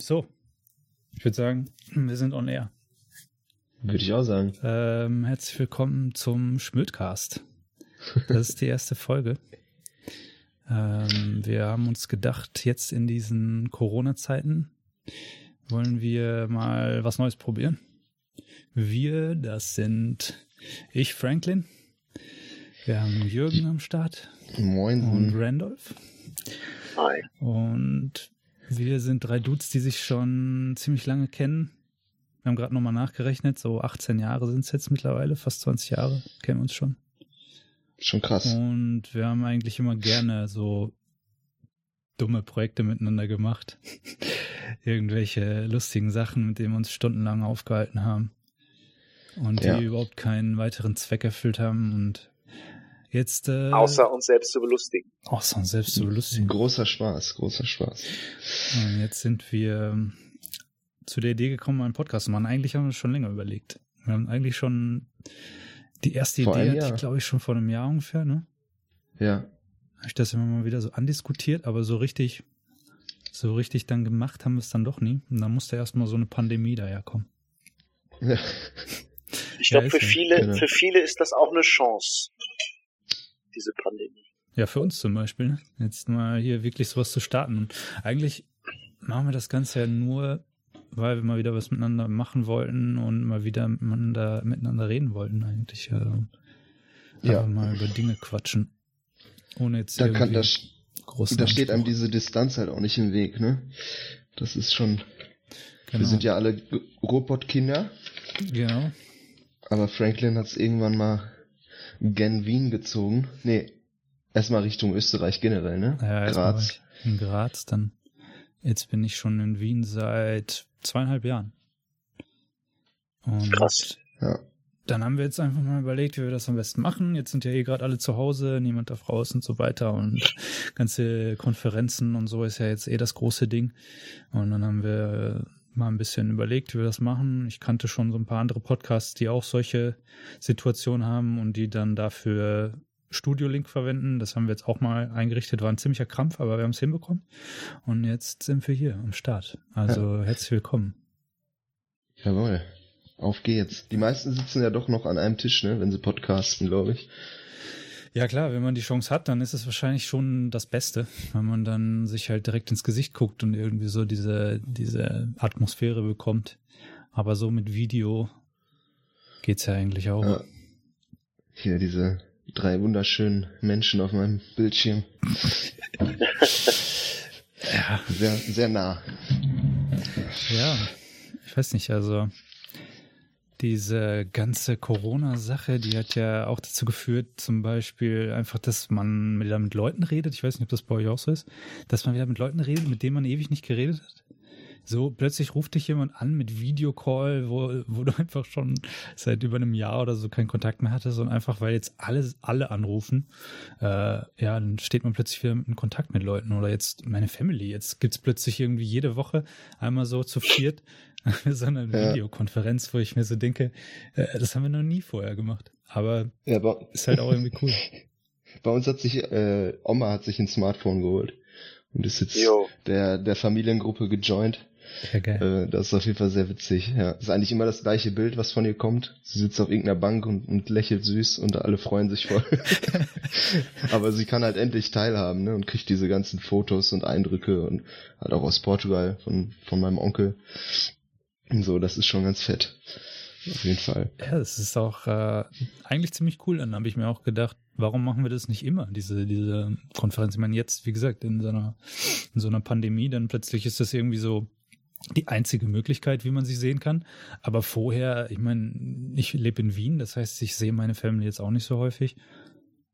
So, ich würde sagen, wir sind on air. Würde ich auch sagen. Ähm, herzlich willkommen zum Schmödcast. Das ist die erste Folge. Ähm, wir haben uns gedacht, jetzt in diesen Corona-Zeiten wollen wir mal was Neues probieren. Wir, das sind ich, Franklin. Wir haben Jürgen am Start. Moin. Und Randolph. Hi. Und wir sind drei Dudes, die sich schon ziemlich lange kennen. Wir haben gerade nochmal nachgerechnet, so 18 Jahre sind es jetzt mittlerweile, fast 20 Jahre kennen wir uns schon. Schon krass. Und wir haben eigentlich immer gerne so dumme Projekte miteinander gemacht. Irgendwelche lustigen Sachen, mit denen wir uns stundenlang aufgehalten haben. Und die Ja. überhaupt keinen weiteren Zweck erfüllt haben. Und jetzt. Äh, Außer uns selbst zu belustigen. außer uns selbst zu belustigen. Großer Spaß, großer Spaß. Und jetzt sind wir ähm, zu der Idee gekommen, einen Podcast zu machen. Eigentlich haben wir das schon länger überlegt. Wir haben eigentlich schon die erste Vor Idee, hatte ich glaube ich schon vor einem Jahr ungefähr, ne? Ja. Habe ich das immer mal wieder so andiskutiert, aber so richtig, so richtig dann gemacht haben wir es dann doch nie. Und dann musste erstmal so eine Pandemie daherkommen. ja. Ich Ja, glaube, ist für ja. viele, Genau. für viele ist das auch eine Chance, diese Pandemie. Ja, für uns zum Beispiel. ne? Jetzt mal hier wirklich sowas zu starten. Und eigentlich machen wir das Ganze ja nur, weil wir mal wieder was miteinander machen wollten und mal wieder miteinander, miteinander reden wollten eigentlich. Also, Ja. mal über Dinge quatschen. Ohne jetzt Da kann das, großen da steht einem diese Distanz halt auch nicht im Weg, ne? Das ist schon, genau. wir sind ja alle Robotkinder, Genau. aber Franklin hat es irgendwann mal gen Wien gezogen. Nee, erstmal Richtung Österreich generell, ne? Ja, Graz. in Graz, dann jetzt bin ich schon in Wien seit zweieinhalb Jahren. Und Krass. Ja. dann haben wir jetzt einfach mal überlegt, wie wir das am besten machen. Jetzt sind ja eh gerade alle zu Hause, niemand darf raus und so weiter und ganze Konferenzen und so ist ja jetzt eh das große Ding. Und dann haben wir mal ein bisschen überlegt, wie wir das machen. Ich kannte schon so ein paar andere Podcasts, die auch solche Situationen haben und die dann dafür Studio-Link verwenden. Das haben wir jetzt auch mal eingerichtet. War ein ziemlicher Krampf, aber wir haben es hinbekommen. Und jetzt sind wir hier am Start. Also herzlich willkommen. Jawohl. Auf geht's. Die meisten sitzen ja doch noch an einem Tisch, ne? Wenn sie podcasten, glaube ich. Ja klar, wenn man die Chance hat, dann ist es wahrscheinlich schon das Beste, wenn man dann sich halt direkt ins Gesicht guckt und irgendwie so diese, diese Atmosphäre bekommt. Aber so mit Video geht's ja eigentlich auch. Ja. Hier diese drei wunderschönen Menschen auf meinem Bildschirm. Ja, Sehr, sehr nah. ja. Ich weiß nicht, also diese ganze Corona-Sache, die hat ja auch dazu geführt, zum Beispiel einfach, dass man wieder mit Leuten redet. Ich weiß nicht, ob das bei euch auch so ist, dass man wieder mit Leuten redet, mit denen man ewig nicht geredet hat. So, plötzlich ruft dich jemand an mit Videocall, wo, wo du einfach schon seit über einem Jahr oder so keinen Kontakt mehr hattest und einfach, weil jetzt alle, alle anrufen, äh, ja, dann steht man plötzlich wieder in Kontakt mit Leuten oder jetzt meine Family. Jetzt gibt's plötzlich irgendwie jede Woche einmal so zu viert so eine Ja. Videokonferenz, wo ich mir so denke, äh, das haben wir noch nie vorher gemacht. Aber Ja, bei, ist halt auch irgendwie cool. bei uns hat sich, äh, Oma hat sich ein Smartphone geholt und ist jetzt der, der Familiengruppe gejoint. Ja, geil. Äh, das ist auf jeden Fall sehr witzig. Ja, ist eigentlich immer das gleiche Bild, was von ihr kommt. Sie sitzt auf irgendeiner Bank und, und lächelt süß und alle freuen sich voll. Aber sie kann halt endlich teilhaben, ne, und kriegt diese ganzen Fotos und Eindrücke und halt auch aus Portugal von, von meinem Onkel. Und so, das ist schon ganz fett. Auf jeden Fall. Ja, das ist auch äh, eigentlich ziemlich cool. Dann habe ich mir auch gedacht, warum machen wir das nicht immer, diese, diese Konferenz? Ich meine, jetzt, wie gesagt, in so einer, in so einer Pandemie, dann plötzlich ist das irgendwie so die einzige Möglichkeit, wie man sie sehen kann. Aber vorher, ich meine, ich lebe in Wien, das heißt, ich sehe meine Family jetzt auch nicht so häufig.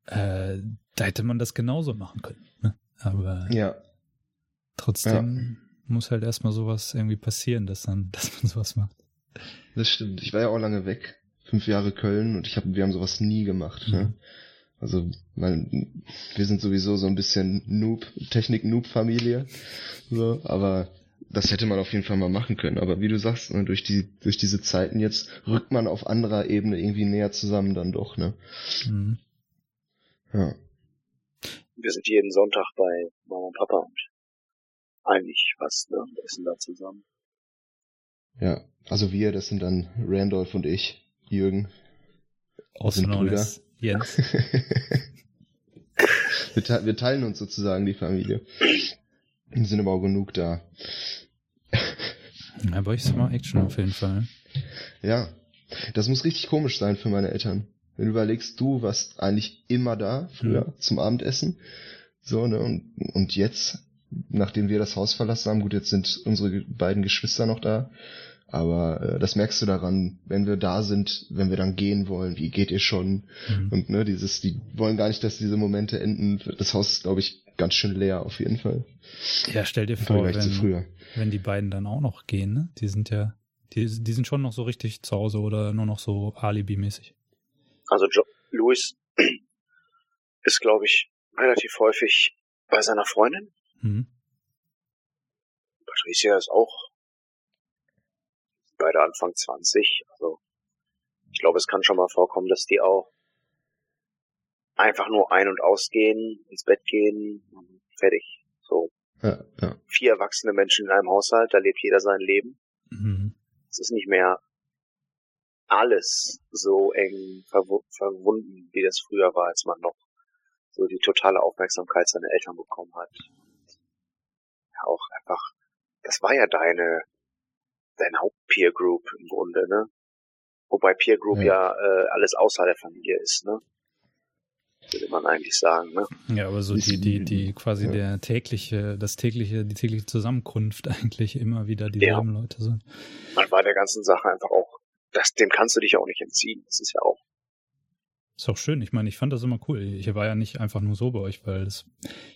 Äh, da hätte man das genauso machen können. Ne? Aber Ja, trotzdem muss halt erstmal sowas irgendwie passieren, dass dann, dass man sowas macht. das stimmt. Ich war ja auch lange weg. Fünf Jahre Köln und ich hab, wir haben sowas nie gemacht, ne? Mhm. Also, weil wir sind sowieso so ein bisschen Noob, Technik-Noob-Familie. So, aber das hätte man auf jeden Fall mal machen können. Aber wie du sagst, ne, durch die, durch diese Zeiten jetzt rückt man auf anderer Ebene irgendwie näher zusammen dann doch, ne? Mhm. Ja. Wir sind jeden Sonntag bei Mama und Papa und eigentlich fast, ne? Wir essen da zusammen. Ja, also wir, das sind dann Randolph und ich, Jürgen. Also sind known Brüder. Jens. wir, te wir teilen uns sozusagen die Familie. Sind aber auch genug da. Euch ist immer Action auf jeden Fall. Ja, das muss richtig komisch sein für meine Eltern. Wenn du überlegst, du warst eigentlich immer da früher zum Abendessen. So, ne, und, und jetzt, nachdem wir das Haus verlassen haben, gut, jetzt sind unsere beiden Geschwister noch da. Aber äh, das merkst du daran, wenn wir da sind, wenn wir dann gehen wollen, wie geht ihr schon? Mhm. Und ne, dieses, die wollen gar nicht, dass diese Momente enden. Das Haus ist, glaube ich, ganz schön leer auf jeden Fall. Ja, stell dir vor, wenn, früher. wenn die beiden dann auch noch gehen, ne? Die sind ja, die, die sind schon noch so richtig zu Hause oder nur noch so Alibi-mäßig. Also jo Louis ist, glaube ich, relativ häufig bei seiner Freundin. Mhm. Patricia ist auch beide Anfang 20. Also ich glaube, es kann schon mal vorkommen, dass die auch einfach nur ein- und ausgehen, ins Bett gehen und fertig. So Ja, ja. vier erwachsene Menschen in einem Haushalt, da lebt jeder sein Leben. Mhm. Es ist nicht mehr alles so eng verwu verwunden, wie das früher war, als man noch so die totale Aufmerksamkeit seiner Eltern bekommen hat. Ja, auch einfach, das war ja deine, deine Haupt-Peer Group im Grunde, ne? Wobei Peer Group Ja. ja, äh, alles außer der Familie ist, ne? Würde man eigentlich sagen, ne? Ja, aber so die, die, die quasi ja. der tägliche, das tägliche, die tägliche Zusammenkunft eigentlich immer wieder dieselben Leute sind. Man war der ganzen Sache einfach auch, das, dem kannst du dich auch nicht entziehen. Das ist ja auch Ist auch schön. Ich meine, ich fand das immer cool. Ich war ja nicht einfach nur so bei euch, weil das,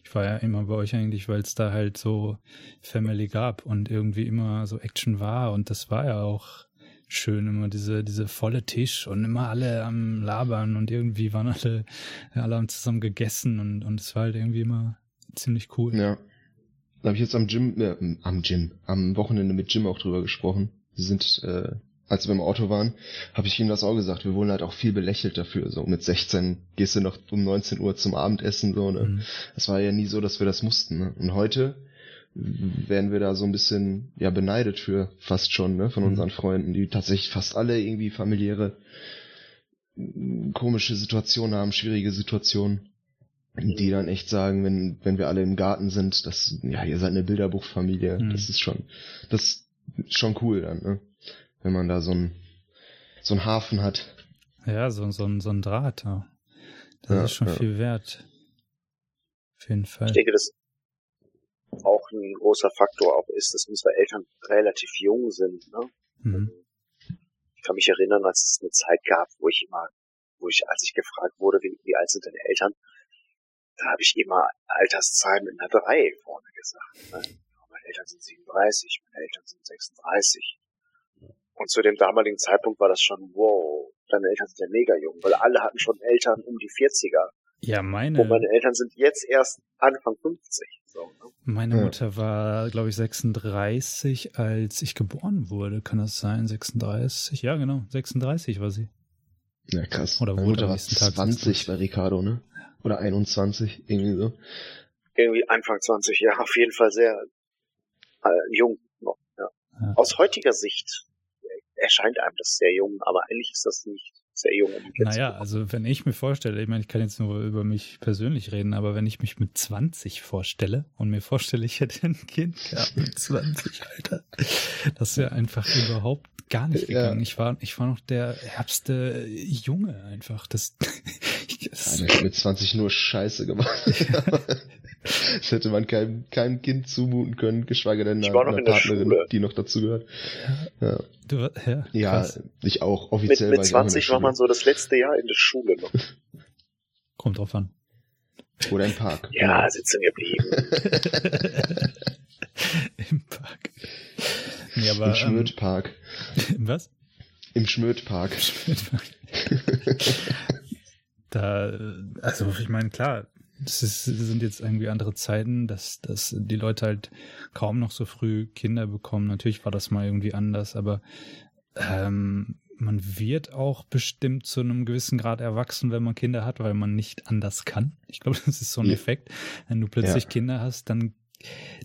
ich war ja immer bei euch eigentlich, weil es da halt so Family gab und irgendwie immer so Action war und das war ja auch schön, immer diese, diese volle Tisch und immer alle am Labern und irgendwie waren alle, alle haben zusammen gegessen und, und es war halt irgendwie immer ziemlich cool. Ja. Da habe ich jetzt am Gym, äh, am Gym, am Wochenende mit Jim auch drüber gesprochen. Wir sind, äh, als wir im Auto waren, habe ich ihm das auch gesagt. Wir wurden halt auch viel belächelt dafür. So mit 16 gehst du noch um 19 Uhr zum Abendessen. So, ne? Mhm. Das war ja nie so, dass wir das mussten. Ne? Und heute werden wir da so ein bisschen ja beneidet für fast schon ne von Mhm. unseren Freunden, die tatsächlich fast alle irgendwie familiäre m, komische Situationen haben, schwierige Situationen, die dann echt sagen, wenn wenn wir alle im Garten sind, dass ja ihr seid eine Bilderbuchfamilie, Mhm. das ist schon das ist schon cool dann, ne? Wenn man da so ein so ein Hafen hat. Ja, so, so, ein- so ein Draht. Ja. Das Ja, ist schon ja. viel wert. Auf jeden Fall. Ich denke, dass auch ein großer Faktor auch ist, dass unsere Eltern relativ jung sind. Ne? Mhm. Ich kann mich erinnern, als es eine Zeit gab, wo ich immer, wo ich, als ich gefragt wurde, wie, wie alt sind deine Eltern, da habe ich immer Alterszahlen mit einer 3 vorne gesagt. Ne? Meine Eltern sind 37, meine Eltern sind 36. Und zu dem damaligen Zeitpunkt war das schon, wow, deine Eltern sind ja mega jung, weil alle hatten schon Eltern um die 40er. Ja, meine, Und meine Eltern sind jetzt erst Anfang 50. So, ne? Meine Ja. Mutter war, glaube ich, 36, als ich geboren wurde. Kann das sein? 36? Ja, genau. 36 war sie. Ja, krass. Oder Meine wurde Mutter war nächsten Tag 20 bei Ricardo, ne? Oder 21, irgendwie so. Irgendwie Anfang 20, ja, auf jeden Fall sehr äh, jung noch. Ja. Ja. Aus heutiger Sicht erscheint einem das sehr jung, aber eigentlich ist das nicht sehr jung. Um die 40 Naja, also wenn ich mir vorstelle, ich meine, ich kann jetzt nur über mich persönlich reden, aber wenn ich mich mit 20 vorstelle und mir vorstelle, ich hätte ein Kind gehabt mit 20, Alter, das wäre einfach überhaupt gar nicht Ja. gegangen. Ich war, ich war noch der ärmste Junge einfach. Das, das, der hat mit 20 nur Scheiße gemacht. das hätte man keinem, keinem Kind zumuten können, geschweige denn einer, einer Partnerin, Schule. die noch dazu gehört. Ja, du, ja, ja ich auch. Mit, Offiziell mit war ich auch in der 20 war man so das letzte Jahr in der Schule noch. kommt drauf an. Oder im Park. Ja, sitzen geblieben. Im Park. Nee, aber, Im ähm, Schmödpark. im was? Im Schmödpark. Da, also ich meine, klar, das, ist, das sind jetzt irgendwie andere Zeiten, dass, dass die Leute halt kaum noch so früh Kinder bekommen. Natürlich war das mal irgendwie anders, aber ähm, man wird auch bestimmt zu einem gewissen Grad erwachsen, wenn man Kinder hat, weil man nicht anders kann. Ich glaube, das ist so ein Ja. Effekt. Wenn du plötzlich Ja. Kinder hast, dann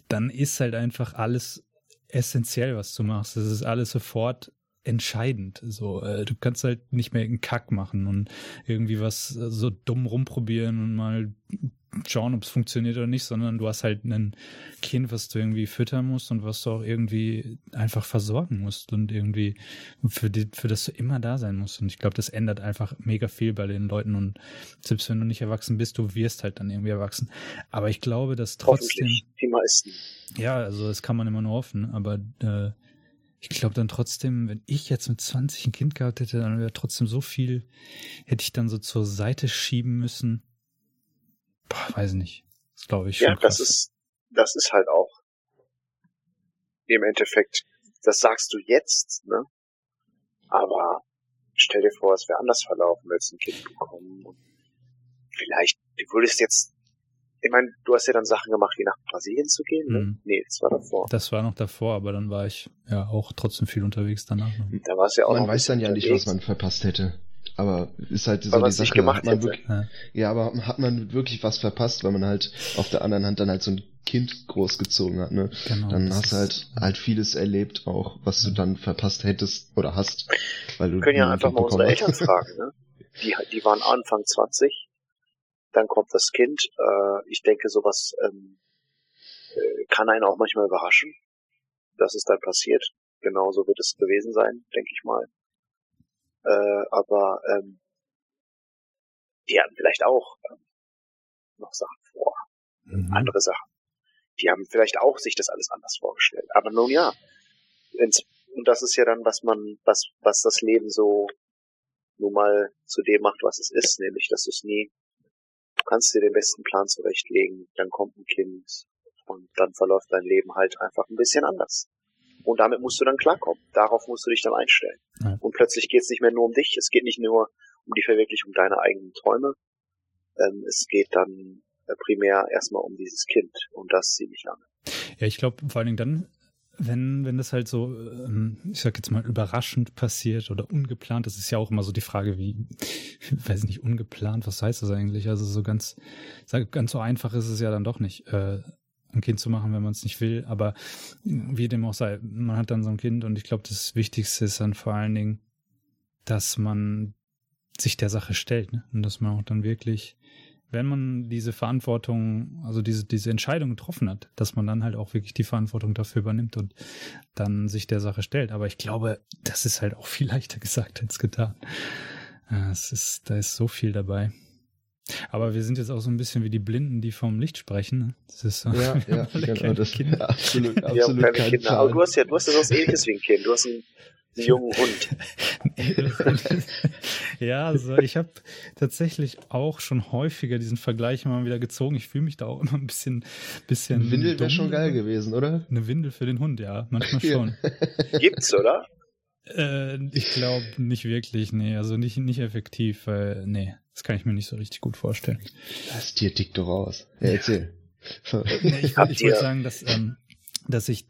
dann ist halt einfach alles essentiell, was du machst. Es ist alles sofort entscheidend. So, äh, du kannst halt nicht mehr einen Kack machen und irgendwie was äh, so dumm rumprobieren und mal schauen, ob es funktioniert oder nicht, sondern du hast halt ein Kind, was du irgendwie füttern musst und was du auch irgendwie einfach versorgen musst und irgendwie für, die, für das du immer da sein musst. Und ich glaube, das ändert einfach mega viel bei den Leuten und selbst wenn du nicht erwachsen bist, du wirst halt dann irgendwie erwachsen. Aber ich glaube, dass trotzdem. Die meisten. Ja, also das kann man immer nur hoffen, aber äh, ich glaube dann trotzdem, wenn ich jetzt mit 20 ein Kind gehabt hätte, dann wäre trotzdem so viel, hätte ich dann so zur Seite schieben müssen Boah, weiß nicht. Das glaube ich. Ja, das ist, das ist halt auch im Endeffekt, das sagst du jetzt, ne? Aber stell dir vor, es wäre anders verlaufen, wenn ein Kind bekommen und vielleicht, du würdest jetzt, ich meine, du hast ja dann Sachen gemacht, wie nach Brasilien zu gehen, ne? Mhm. Nee, das war davor. Das war noch davor, aber dann war ich ja auch trotzdem viel unterwegs danach. Da war es ja auch Man weiß dann ja nicht, was man verpasst hätte. Aber ist halt so die Sache, gemacht hat man wirklich, ja. ja. aber hat man wirklich was verpasst, weil man halt auf der anderen Hand dann halt so ein Kind großgezogen hat, ne? Genau, dann hast du halt halt vieles erlebt auch, was du dann verpasst hättest oder hast, weil du Wir können ja einfach mal unsere Eltern fragen, ne? Die, die waren Anfang 20, dann kommt das Kind. Äh, ich denke, sowas ähm, äh, kann einen auch manchmal überraschen, dass es dann passiert. Genauso wird es gewesen sein, denke ich mal. Äh, aber ähm, die hatten vielleicht auch ähm, noch Sachen vor. Mhm. Andere Sachen. Die haben vielleicht auch sich das alles anders vorgestellt. Aber nun ja. Und das ist ja dann, was man, was, was das Leben so nun mal zu dem macht, was es ist, nämlich, dass du es nie, kannst dir den besten Plan zurechtlegen, dann kommt ein Kind und dann verläuft dein Leben halt einfach ein bisschen anders. Und damit musst du dann klarkommen. Darauf musst du dich dann einstellen. Ja. Und plötzlich geht es nicht mehr nur um dich. Es geht nicht nur um die Verwirklichung deiner eigenen Träume. Ähm, es geht dann äh, primär erstmal um dieses Kind. Und das ziemlich lange. Ja, ich glaube vor allen Dingen dann, wenn, wenn das halt so, ähm, ich sag jetzt mal, überraschend passiert oder ungeplant, das ist ja auch immer so die Frage, wie, weiß nicht, ungeplant, was heißt das eigentlich? Also so ganz, ganz so einfach ist es ja dann doch nicht. Äh, ein Kind zu machen, wenn man es nicht will. Aber wie dem auch sei, man hat dann so ein Kind und ich glaube, das Wichtigste ist dann vor allen Dingen, dass man sich der Sache stellt ne? und dass man auch dann wirklich, wenn man diese Verantwortung, also diese, diese Entscheidung getroffen hat, dass man dann halt auch wirklich die Verantwortung dafür übernimmt und dann sich der Sache stellt. Aber ich glaube, das ist halt auch viel leichter gesagt als getan. Es ist, da ist so viel dabei. Aber wir sind jetzt auch so ein bisschen wie die Blinden, die vom Licht sprechen. Ne? Das ist so, ja, ja, genau, das, Kinder. absolut, absolut ja, keine Kinder. Aber du hast ja, du hast ja was ähnliches wie ein Kind. Du hast einen, einen jungen Hund. ja, also ich habe tatsächlich auch schon häufiger diesen Vergleich mal wieder gezogen. Ich fühle mich da auch immer ein bisschen, bisschen. Eine Windel wäre schon geil gewesen, oder? Eine Windel für den Hund, ja, manchmal schon. Gibt's, oder? Äh, ich glaube nicht wirklich, nee, also nicht, nicht effektiv, weil, nee, das kann ich mir nicht so richtig gut vorstellen. Das Tier tickt doch aus. Ja, erzähl. nee, ich, ich wollte sagen, dass ähm, dass ich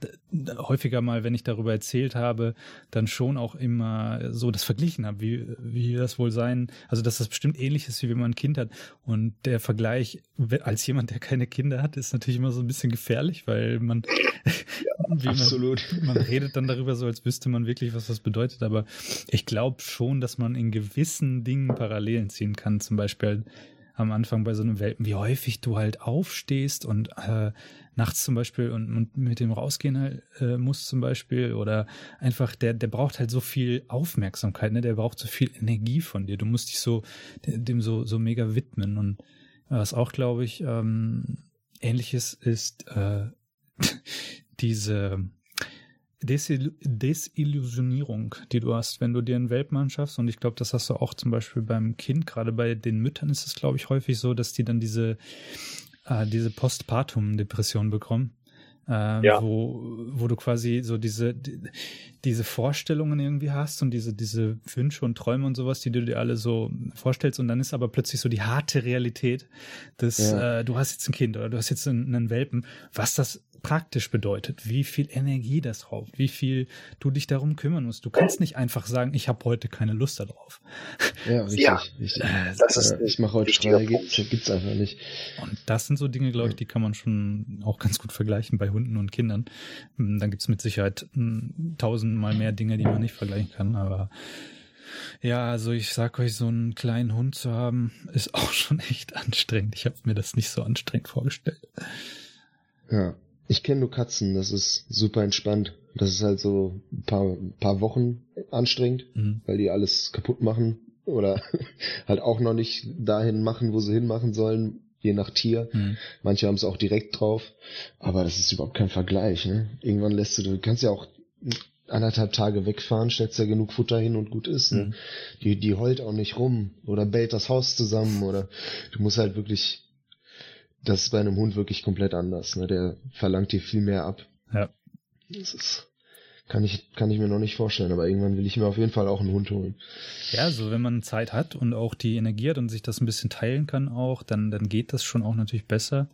häufiger mal, wenn ich darüber erzählt habe, dann schon auch immer so das verglichen habe, wie, wie das wohl sein, also dass das bestimmt ähnlich ist, wie wenn man ein Kind hat. Und der Vergleich als jemand, der keine Kinder hat, ist natürlich immer so ein bisschen gefährlich, weil man, ja, absolut. Man, man redet dann darüber so, als wüsste man wirklich, was das bedeutet. Aber ich glaube schon, dass man in gewissen Dingen Parallelen ziehen kann. Zum Beispiel am Anfang bei so einem Welpen, wie häufig du halt aufstehst und äh, nachts zum Beispiel und, und mit dem rausgehen halt, äh, muss zum Beispiel oder einfach der der braucht halt so viel Aufmerksamkeit, ne? Der braucht so viel Energie von dir. Du musst dich so dem so so mega widmen und was auch glaube ich ähm, ähnliches ist äh, diese Desil Desillusionierung, die du hast, wenn du dir einen Weltmann schaffst. Und ich glaube, das hast du auch zum Beispiel beim Kind. Gerade bei den Müttern ist es, glaube ich, häufig so, dass die dann diese äh, diese Postpartum-Depression bekommen. Äh, ja. wo, wo du quasi so diese, die, diese Vorstellungen irgendwie hast und diese, diese Wünsche und Träume und sowas, die du dir alle so vorstellst und dann ist aber plötzlich so die harte Realität, dass ja. äh, du hast jetzt ein Kind oder du hast jetzt einen, einen Welpen, was das praktisch bedeutet, wie viel Energie das raubt, wie viel du dich darum kümmern musst. Du kannst nicht einfach sagen, ich habe heute keine Lust darauf. Ja, richtig. Ja, richtig. das ist Äh, ich mache heute frei, gibt's, gibt's einfach nicht. Und das sind so Dinge, glaube ich, die kann man schon auch ganz gut vergleichen bei Hunden und Kindern. Hm, Dann gibt's mit Sicherheit hm, tausendmal mehr Dinge, die man nicht vergleichen kann. Aber ja, also ich sag euch, so einen kleinen Hund zu haben, ist auch schon echt anstrengend. Ich habe mir das nicht so anstrengend vorgestellt. Ja. Ich kenne nur Katzen, das ist super entspannt. Das ist halt so ein paar, paar Wochen anstrengend, Mhm. weil die alles kaputt machen oder halt auch noch nicht dahin machen, wo sie hinmachen sollen, je nach Tier. Mhm. Manche haben es auch direkt drauf, aber das ist überhaupt kein Vergleich. Ne? Irgendwann lässt du, du kannst ja auch anderthalb Tage wegfahren, stellst ja genug Futter hin und gut ist. Ne? Mhm. Die, die heult auch nicht rum oder bellt das Haus zusammen oder du musst halt wirklich, das ist bei einem Hund wirklich komplett anders. Ne? Der verlangt dir viel mehr ab. Ja. Das ist, kann ich, kann ich mir noch nicht vorstellen, aber irgendwann will ich mir auf jeden Fall auch einen Hund holen. Ja, so wenn man Zeit hat und auch die Energie hat und sich das ein bisschen teilen kann auch, dann, dann geht das schon auch natürlich besser.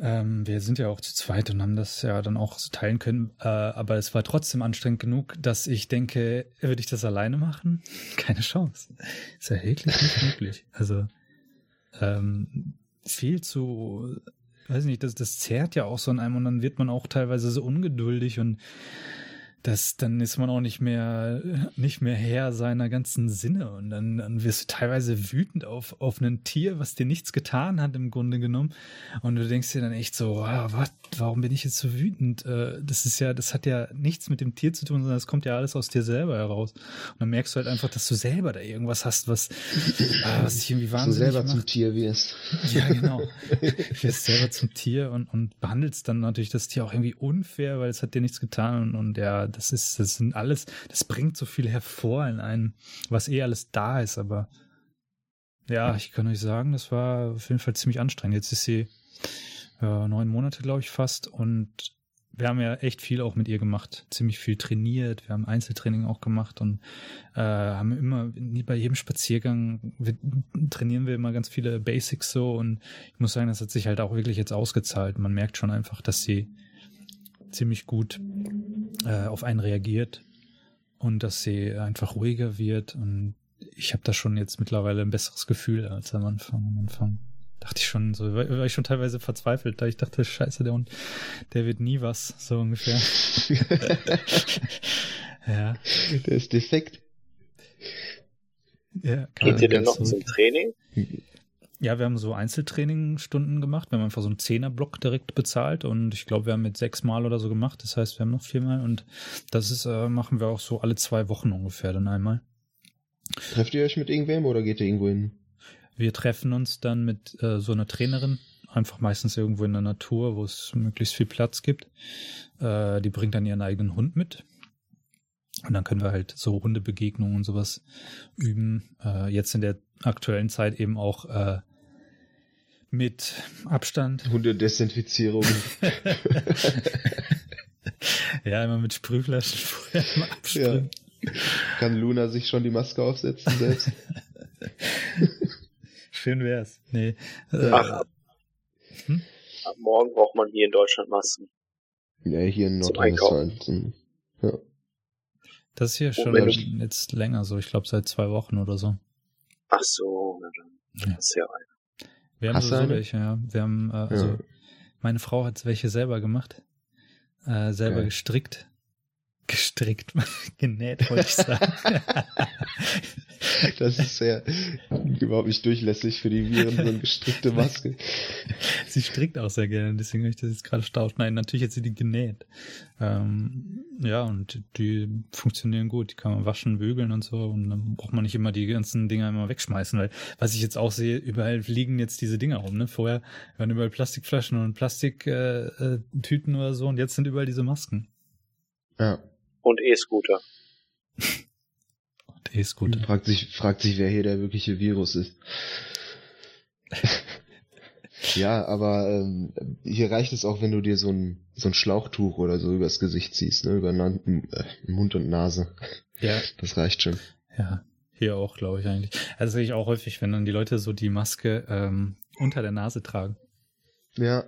Ähm, wir sind ja auch zu zweit und haben das ja dann auch so teilen können, äh, aber es war trotzdem anstrengend genug, dass ich denke, würde ich das alleine machen? Keine Chance. Ist ja wirklich nicht möglich. Also ähm, viel zu, weiß nicht, das, das zerrt ja auch so an einem und dann wird man auch teilweise so ungeduldig und das, dann ist man auch nicht mehr, nicht mehr Herr seiner ganzen Sinne und dann, dann wirst du teilweise wütend auf, auf ein Tier, was dir nichts getan hat im Grunde genommen und du denkst dir dann echt so, wow, was, warum bin ich jetzt so wütend? Äh, Das ist ja, das hat ja nichts mit dem Tier zu tun, sondern das kommt ja alles aus dir selber heraus und dann merkst du halt einfach, dass du selber da irgendwas hast, was, äh, was dich irgendwie Dass du wahnsinnig selber macht. zum Tier wirst. Ja, genau. Du wirst selber zum Tier und, und behandelst dann natürlich das Tier auch irgendwie unfair, weil es hat dir nichts getan und, und ja, das ist, das sind alles, das bringt so viel hervor in einem, was eh alles da ist, aber ja, ich kann euch sagen, das war auf jeden Fall ziemlich anstrengend. Jetzt ist sie äh, neun Monate, glaube ich, fast und wir haben ja echt viel auch mit ihr gemacht, ziemlich viel trainiert, wir haben Einzeltraining auch gemacht und äh, haben immer bei jedem Spaziergang wir, trainieren wir immer ganz viele Basics so und ich muss sagen, das hat sich halt auch wirklich jetzt ausgezahlt. Man merkt schon einfach, dass sie ziemlich gut äh, auf einen reagiert und dass sie einfach ruhiger wird und ich habe da schon jetzt mittlerweile ein besseres Gefühl als am Anfang. Am Anfang dachte ich schon so, war, war ich schon teilweise verzweifelt, da ich dachte, scheiße, der Hund, der wird nie was, so ungefähr. ja. Der ist defekt. ja Geht ihr denn noch zurück. zum Training? Ja, wir haben so Einzeltrainingsstunden gemacht. Wir haben einfach so einen Zehnerblock direkt bezahlt und ich glaube, wir haben mit sechs Mal oder so gemacht. Das heißt, wir haben noch viermal und das ist, äh, machen wir auch so alle zwei Wochen ungefähr dann einmal. Trefft ihr euch mit irgendwem oder geht ihr irgendwo hin? Wir treffen uns dann mit äh, so einer Trainerin, einfach meistens irgendwo in der Natur, wo es möglichst viel Platz gibt. Äh, die bringt dann ihren eigenen Hund mit. Und dann können wir halt so Hundebegegnungen und sowas üben. Äh, jetzt in der aktuellen Zeit eben auch äh, mit Abstand. Hundedesinfizierung. ja, immer mit Sprühflaschen vorher mal absprühen. Kann Luna sich schon die Maske aufsetzen selbst? Schön wär's. Nee. Ach, ab, Hm? ab morgen braucht man hier in Deutschland Masken. ja, hier in Nordrhein-Westfalen. Ja. das ist hier schon jetzt länger so. Ich glaube seit zwei Wochen oder so. Ach so, na dann Ja. ist ja ein. Wir haben Hast sowieso eine? welche, ja. Wir haben, äh, also Ja. meine Frau hat welche selber gemacht. Äh, selber Geil. gestrickt. Gestrickt, genäht, wollte ich sagen. Das ist sehr überhaupt nicht durchlässig für die Viren, so eine gestrickte Maske. sie strickt auch sehr gerne, deswegen habe ich das jetzt gerade staut. Nein, natürlich hat sie die genäht. Ähm, ja, und die funktionieren gut. Die kann man waschen, bügeln und so. Und dann braucht man nicht immer die ganzen Dinger immer wegschmeißen, weil was ich jetzt auch sehe, überall liegen jetzt diese Dinger rum. Ne? Vorher waren überall Plastikflaschen und Plastiktüten äh, Tüten oder so und jetzt sind überall diese Masken. Ja. Und E-Scooter. Und ist gut. Fragt sich, fragt sich, wer hier der wirkliche Virus ist. ja, aber ähm, hier reicht es auch, wenn du dir so ein, so ein Schlauchtuch oder so übers Gesicht ziehst, ne? über Na äh, Mund und Nase. Ja, Das reicht schon. ja. Hier auch, glaube ich eigentlich. Also sehe ich auch häufig, wenn dann die Leute so die Maske ähm, unter der Nase tragen. Ja,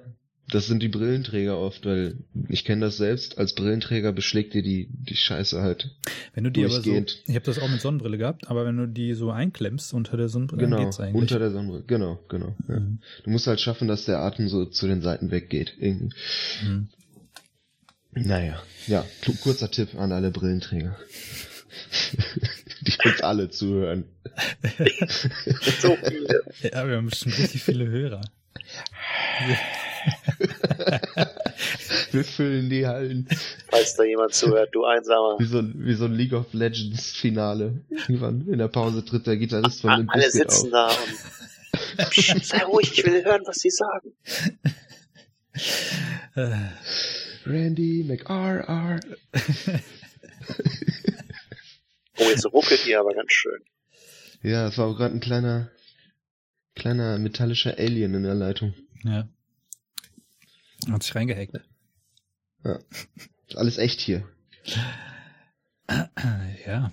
das sind die Brillenträger oft, weil ich kenne das selbst, als Brillenträger beschlägt dir die, die Scheiße halt. Wenn du die aber so, ich habe das auch mit Sonnenbrille gehabt, aber wenn du die so einklemmst unter der Sonnenbrille, Genau, geht's eigentlich. unter der Sonnenbrille. Genau, genau. Ja. Mhm. Du musst halt schaffen, dass der Atem so zu den Seiten weggeht. Irgendwie. Mhm. Naja, ja, ku- kurzer Tipp an alle Brillenträger. die uns alle zuhören. So viele. Ja, wir haben schon richtig viele Hörer. Wir füllen die Hallen. Falls da jemand zuhört, du Einsamer. Wie so, ein- wie so ein League of Legends Finale. Irgendwann in der Pause tritt der Gitarrist von Limp Alle Bizkit sitzen auf. da und Psst, sei ruhig, ich will hören, was sie sagen. Randy McRR. Oh, jetzt ruckelt ihr aber ganz schön. Ja, es war auch gerade ein kleiner, kleiner metallischer Alien in der Leitung. ja. Hat sich reingehackt. Ist alles echt hier. Ja.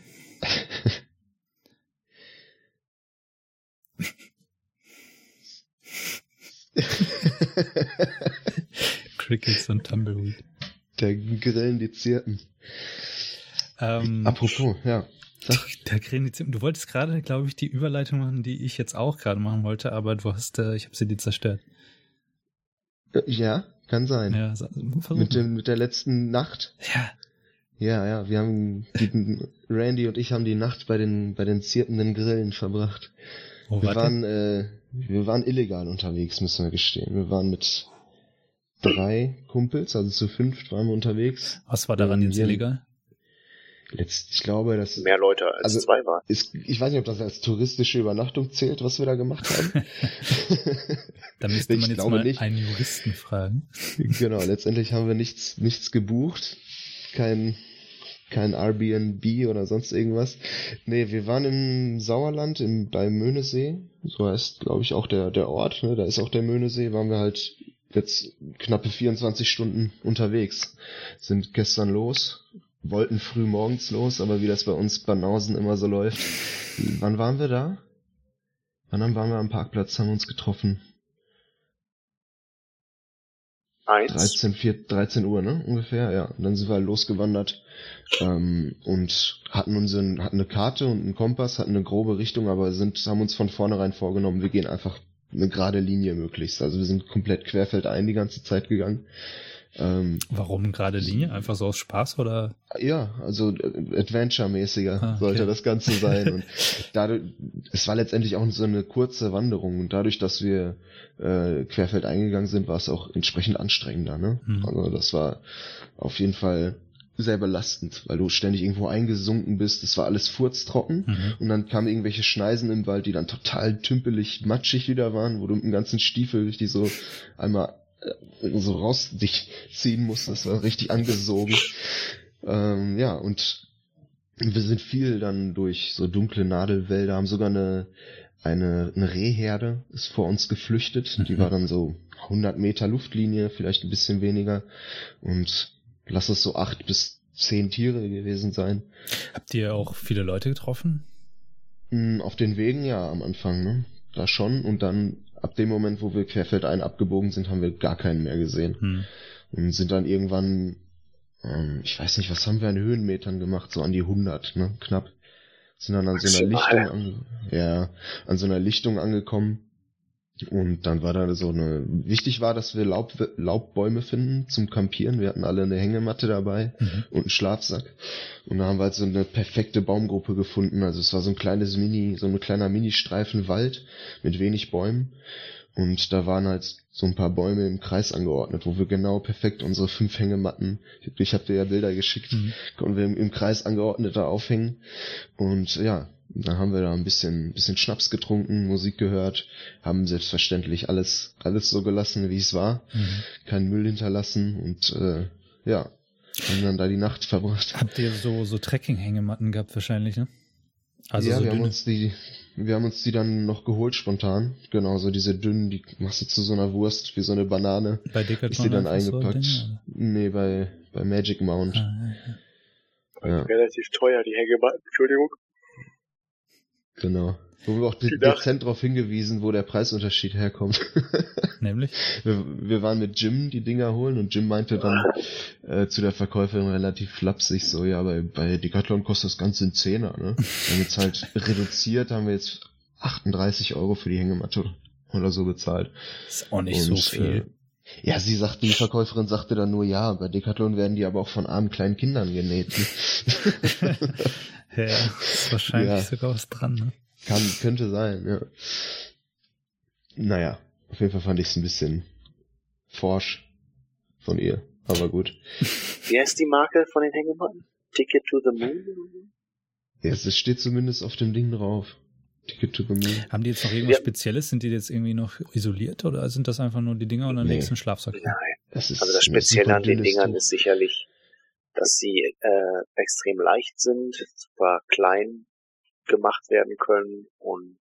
Crickets und Tumbleweed. der Grillen die Zirpen. Ähm, Apropos, ja. Der Grenizim, du wolltest gerade, glaube ich, die Überleitung machen, die ich jetzt auch gerade machen wollte, aber du hast, äh, ich habe sie dir zerstört. Äh, Ja, kann sein. Ja, Mit, dem, mit der letzten Nacht. ja. Ja, ja, wir haben, die, Randy und ich haben die Nacht bei den, bei den zirpenden Grillen verbracht. Wo Wir waren, äh, wir waren illegal unterwegs, müssen wir gestehen. Wir waren mit drei Kumpels, also zu fünft waren wir unterwegs. Was war daran ähm, jetzt illegal? Letzt, ich glaube, das Mehr Leute als Also- zwei waren. ist, ich weiß nicht, ob das als touristische Übernachtung zählt, was wir da gemacht haben. Da müsste ich man jetzt mal nicht. einen Juristen fragen. genau, letztendlich haben wir nichts, nichts gebucht. Kein, kein Airbnb oder sonst irgendwas. Nee, wir waren im Sauerland, im, bei Möhnesee. So heißt, glaube ich, auch der, der Ort. Ne? Da ist auch der Möhnesee. Waren wir halt jetzt knappe 24 Stunden unterwegs. Sind gestern los. Wollten früh morgens los, aber wie das bei uns Banausen immer so läuft. Wann waren wir da? Wann waren wir am Parkplatz, haben uns getroffen? Eins. 13, 4, 13 Uhr, ne? Ungefähr, ja. Und dann sind wir losgewandert ähm, und hatten unseren, hatten eine Karte und einen Kompass, hatten eine grobe Richtung, aber sind, haben uns von vornherein vorgenommen, wir gehen einfach eine gerade Linie möglichst. Also wir sind komplett querfeldein die ganze Zeit gegangen. Ähm, Warum gerade Linie? Einfach so aus Spaß oder? ja, also äh, Adventure-mäßiger Ah, okay. sollte das Ganze sein. Und dadurch, es war letztendlich auch so eine kurze Wanderung. Und dadurch, dass wir äh, querfeld eingegangen sind, war es auch entsprechend anstrengender. Ne? Mhm. Also das war auf jeden Fall sehr belastend, weil du ständig irgendwo eingesunken bist. Es war alles furztrocken. Mhm. Und dann kamen irgendwelche Schneisen im Wald, die dann total tümpelig, matschig wieder waren, wo du mit dem ganzen Stiefel richtig so einmal so raus dich ziehen musst. Das war richtig angesogen. ähm, ja, und wir sind viel dann durch so dunkle Nadelwälder, haben sogar eine, eine, eine Rehherde ist vor uns geflüchtet. Die war dann so 100 Meter Luftlinie, vielleicht ein bisschen weniger. Und lass es so acht bis zehn Tiere gewesen sein. Habt ihr auch viele Leute getroffen? Mm, Auf den Wegen ja am Anfang, ne? Da schon. Und dann ab dem Moment, wo wir querfeldein abgebogen sind, haben wir gar keinen mehr gesehen. Hm. Und sind dann irgendwann, ähm, ich weiß nicht, was haben wir an Höhenmetern gemacht? So an die 100, ne? Knapp. Sind dann an so einer. Lichtung, an, ja, an so einer Lichtung angekommen. Und dann war da so eine, wichtig war, dass wir Laub, Laubbäume finden zum Campieren. Wir hatten alle eine Hängematte dabei Mhm. und einen Schlafsack. Und da haben wir halt so eine perfekte Baumgruppe gefunden. Also es war so ein kleines Mini, so ein kleiner Mini-Streifen Wald mit wenig Bäumen. Und da waren halt so ein paar Bäume im Kreis angeordnet, wo wir genau perfekt unsere fünf Hängematten, ich, habe dir ja Bilder geschickt, Mhm. konnten wir im, im Kreis angeordnet da aufhängen. Und ja, dann haben wir da ein bisschen, bisschen Schnaps getrunken, Musik gehört, haben selbstverständlich alles, alles so gelassen, wie es war, Mhm. keinen Müll hinterlassen und äh, ja, haben dann da die Nacht verbracht. Habt ihr so, so Trekking-Hängematten gehabt wahrscheinlich, ne? Also ja, so wir haben uns die, wir haben uns die dann noch geholt spontan. Genau, so diese dünnen, die machst du zu so einer Wurst, wie so eine Banane. bei Ist Decathlon die dann einfach so eingepackt? Dinge, nee, bei, bei Magic Mount. Ah, ja, ja. Ja. Relativ teuer, die Hängematten. Entschuldigung. Genau. Wo wir auch de dezent darauf hingewiesen, wo der Preisunterschied herkommt. Nämlich? Wir, wir, waren mit Jim die Dinger holen und Jim meinte dann äh, zu der Verkäuferin relativ flapsig so, ja, bei, bei Decathlon kostet das Ganze ein Zehner, ne? Wir haben jetzt halt reduziert, haben wir jetzt 38 Euro für die Hängematte oder so bezahlt. Ist auch nicht und, so viel. Äh, ja, sie sagte, die Verkäuferin sagte dann nur, ja, bei Decathlon werden die aber auch von armen kleinen Kindern genäht. ja, ist wahrscheinlich ja. sogar was dran, ne? Kann, könnte sein, ja. Naja, auf jeden Fall fand ich es ein bisschen forsch von ihr, aber gut. Wie heißt die Marke von den Hängematten? Ticket to the Moon? Ja, es steht zumindest auf dem Ding drauf. Ticket to the Moon. Haben die jetzt noch irgendwas ja. Spezielles? Sind die jetzt irgendwie noch isoliert oder sind das einfach nur die Dinger und dann nee. nächsten Schlafsack? Nein. Das ist, also das Spezielle an den Dingern ist sicherlich, dass sie äh, extrem leicht sind, super klein gemacht werden können und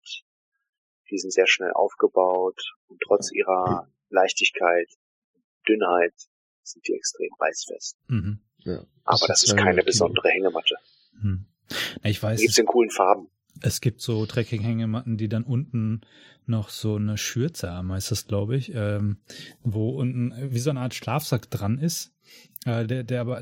die sind sehr schnell aufgebaut und trotz ihrer Leichtigkeit, Dünnheit sind die extrem reißfest. Mhm. Ja, Aber das ist keine besondere Hängematte. Mhm. Ich weiß. Gibt's in coolen Farben. Es gibt so Trekking-Hängematten, die dann unten noch so eine Schürze haben, heißt das, glaube ich, ähm, wo unten wie so eine Art Schlafsack dran ist äh, der, der aber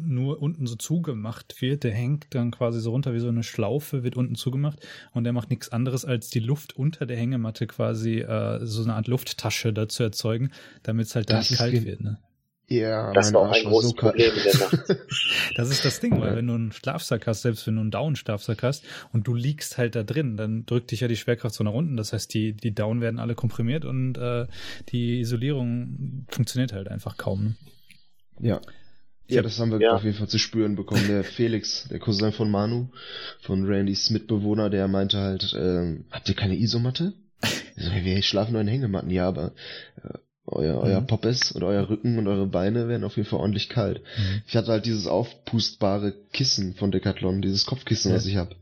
nur unten so zugemacht wird, der hängt dann quasi so runter wie so eine Schlaufe, wird unten zugemacht und der macht nichts anderes, als die Luft unter der Hängematte quasi äh, so eine Art Lufttasche dazu erzeugen, damit es halt dann nicht kalt wird. Ne? Ja, das war auch ein großes so Problem in der Nacht. das ist das Ding, weil wenn du einen Schlafsack hast, selbst wenn du einen Down-Schlafsack hast und du liegst halt da drin, dann drückt dich ja die Schwerkraft so nach unten. Das heißt, die, die Down werden alle komprimiert und äh, die Isolierung funktioniert halt einfach kaum. Ne? Ja. Ja, das haben wir ja. auf jeden Fall zu spüren bekommen. Der Felix, der Cousin von Manu, von Randys Mitbewohner, der meinte halt, ähm, habt ihr keine Isomatte? So, wir schlafen nur in Hängematten, ja, aber äh, euer, euer mhm. Poppes und euer Rücken und eure Beine werden auf jeden Fall ordentlich kalt. Mhm. Ich hatte halt dieses aufpustbare Kissen von Decathlon, dieses Kopfkissen, ja. was ich habe.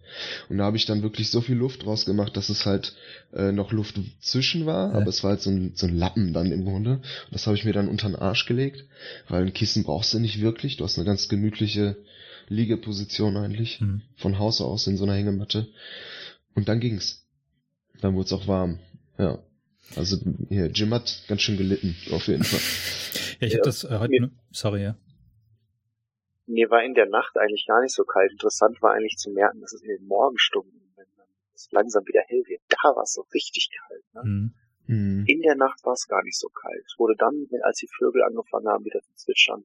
Und da habe ich dann wirklich so viel Luft draus gemacht, dass es halt äh, noch Luft zwischen war, ja. aber es war halt so ein, so ein Lappen dann im Grunde. Und das habe ich mir dann unter den Arsch gelegt, weil ein Kissen brauchst du nicht wirklich. Du hast eine ganz gemütliche Liegeposition eigentlich, mhm. von Haus aus in so einer Hängematte. Und dann ging's. Dann wurde es auch warm. Ja. Also hier, Jim hat ganz schön gelitten, auf jeden Fall. ja, ich ja, habe das äh, heute, mir, sorry, ja. Mir war in der Nacht eigentlich gar nicht so kalt. Interessant war eigentlich zu merken, dass es in den Morgenstunden, wenn es langsam wieder hell wird, da war es so richtig kalt. Ne? Mhm. mhm. In der Nacht war es gar nicht so kalt. Es wurde dann, als die Vögel angefangen haben, wieder zu zwitschern,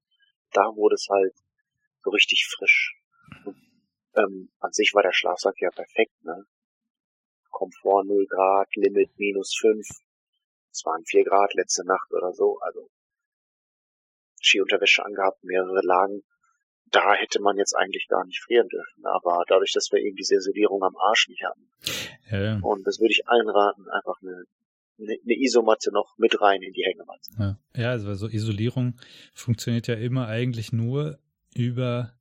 da wurde es halt so richtig frisch. Und, ähm, an sich war der Schlafsack ja perfekt, ne? Komfort 0 Grad, Limit minus 5, es waren vier Grad letzte Nacht oder so, also Skiunterwäsche angehabt, mehrere Lagen. Da hätte man jetzt eigentlich gar nicht frieren dürfen. Aber dadurch, dass wir eben diese Isolierung am Arsch nicht haben. Ja. Und das würde ich allen raten, einfach eine, eine, Isomatte noch mit rein in die Hängematte. Ja, ja also, also Isolierung funktioniert ja immer eigentlich nur über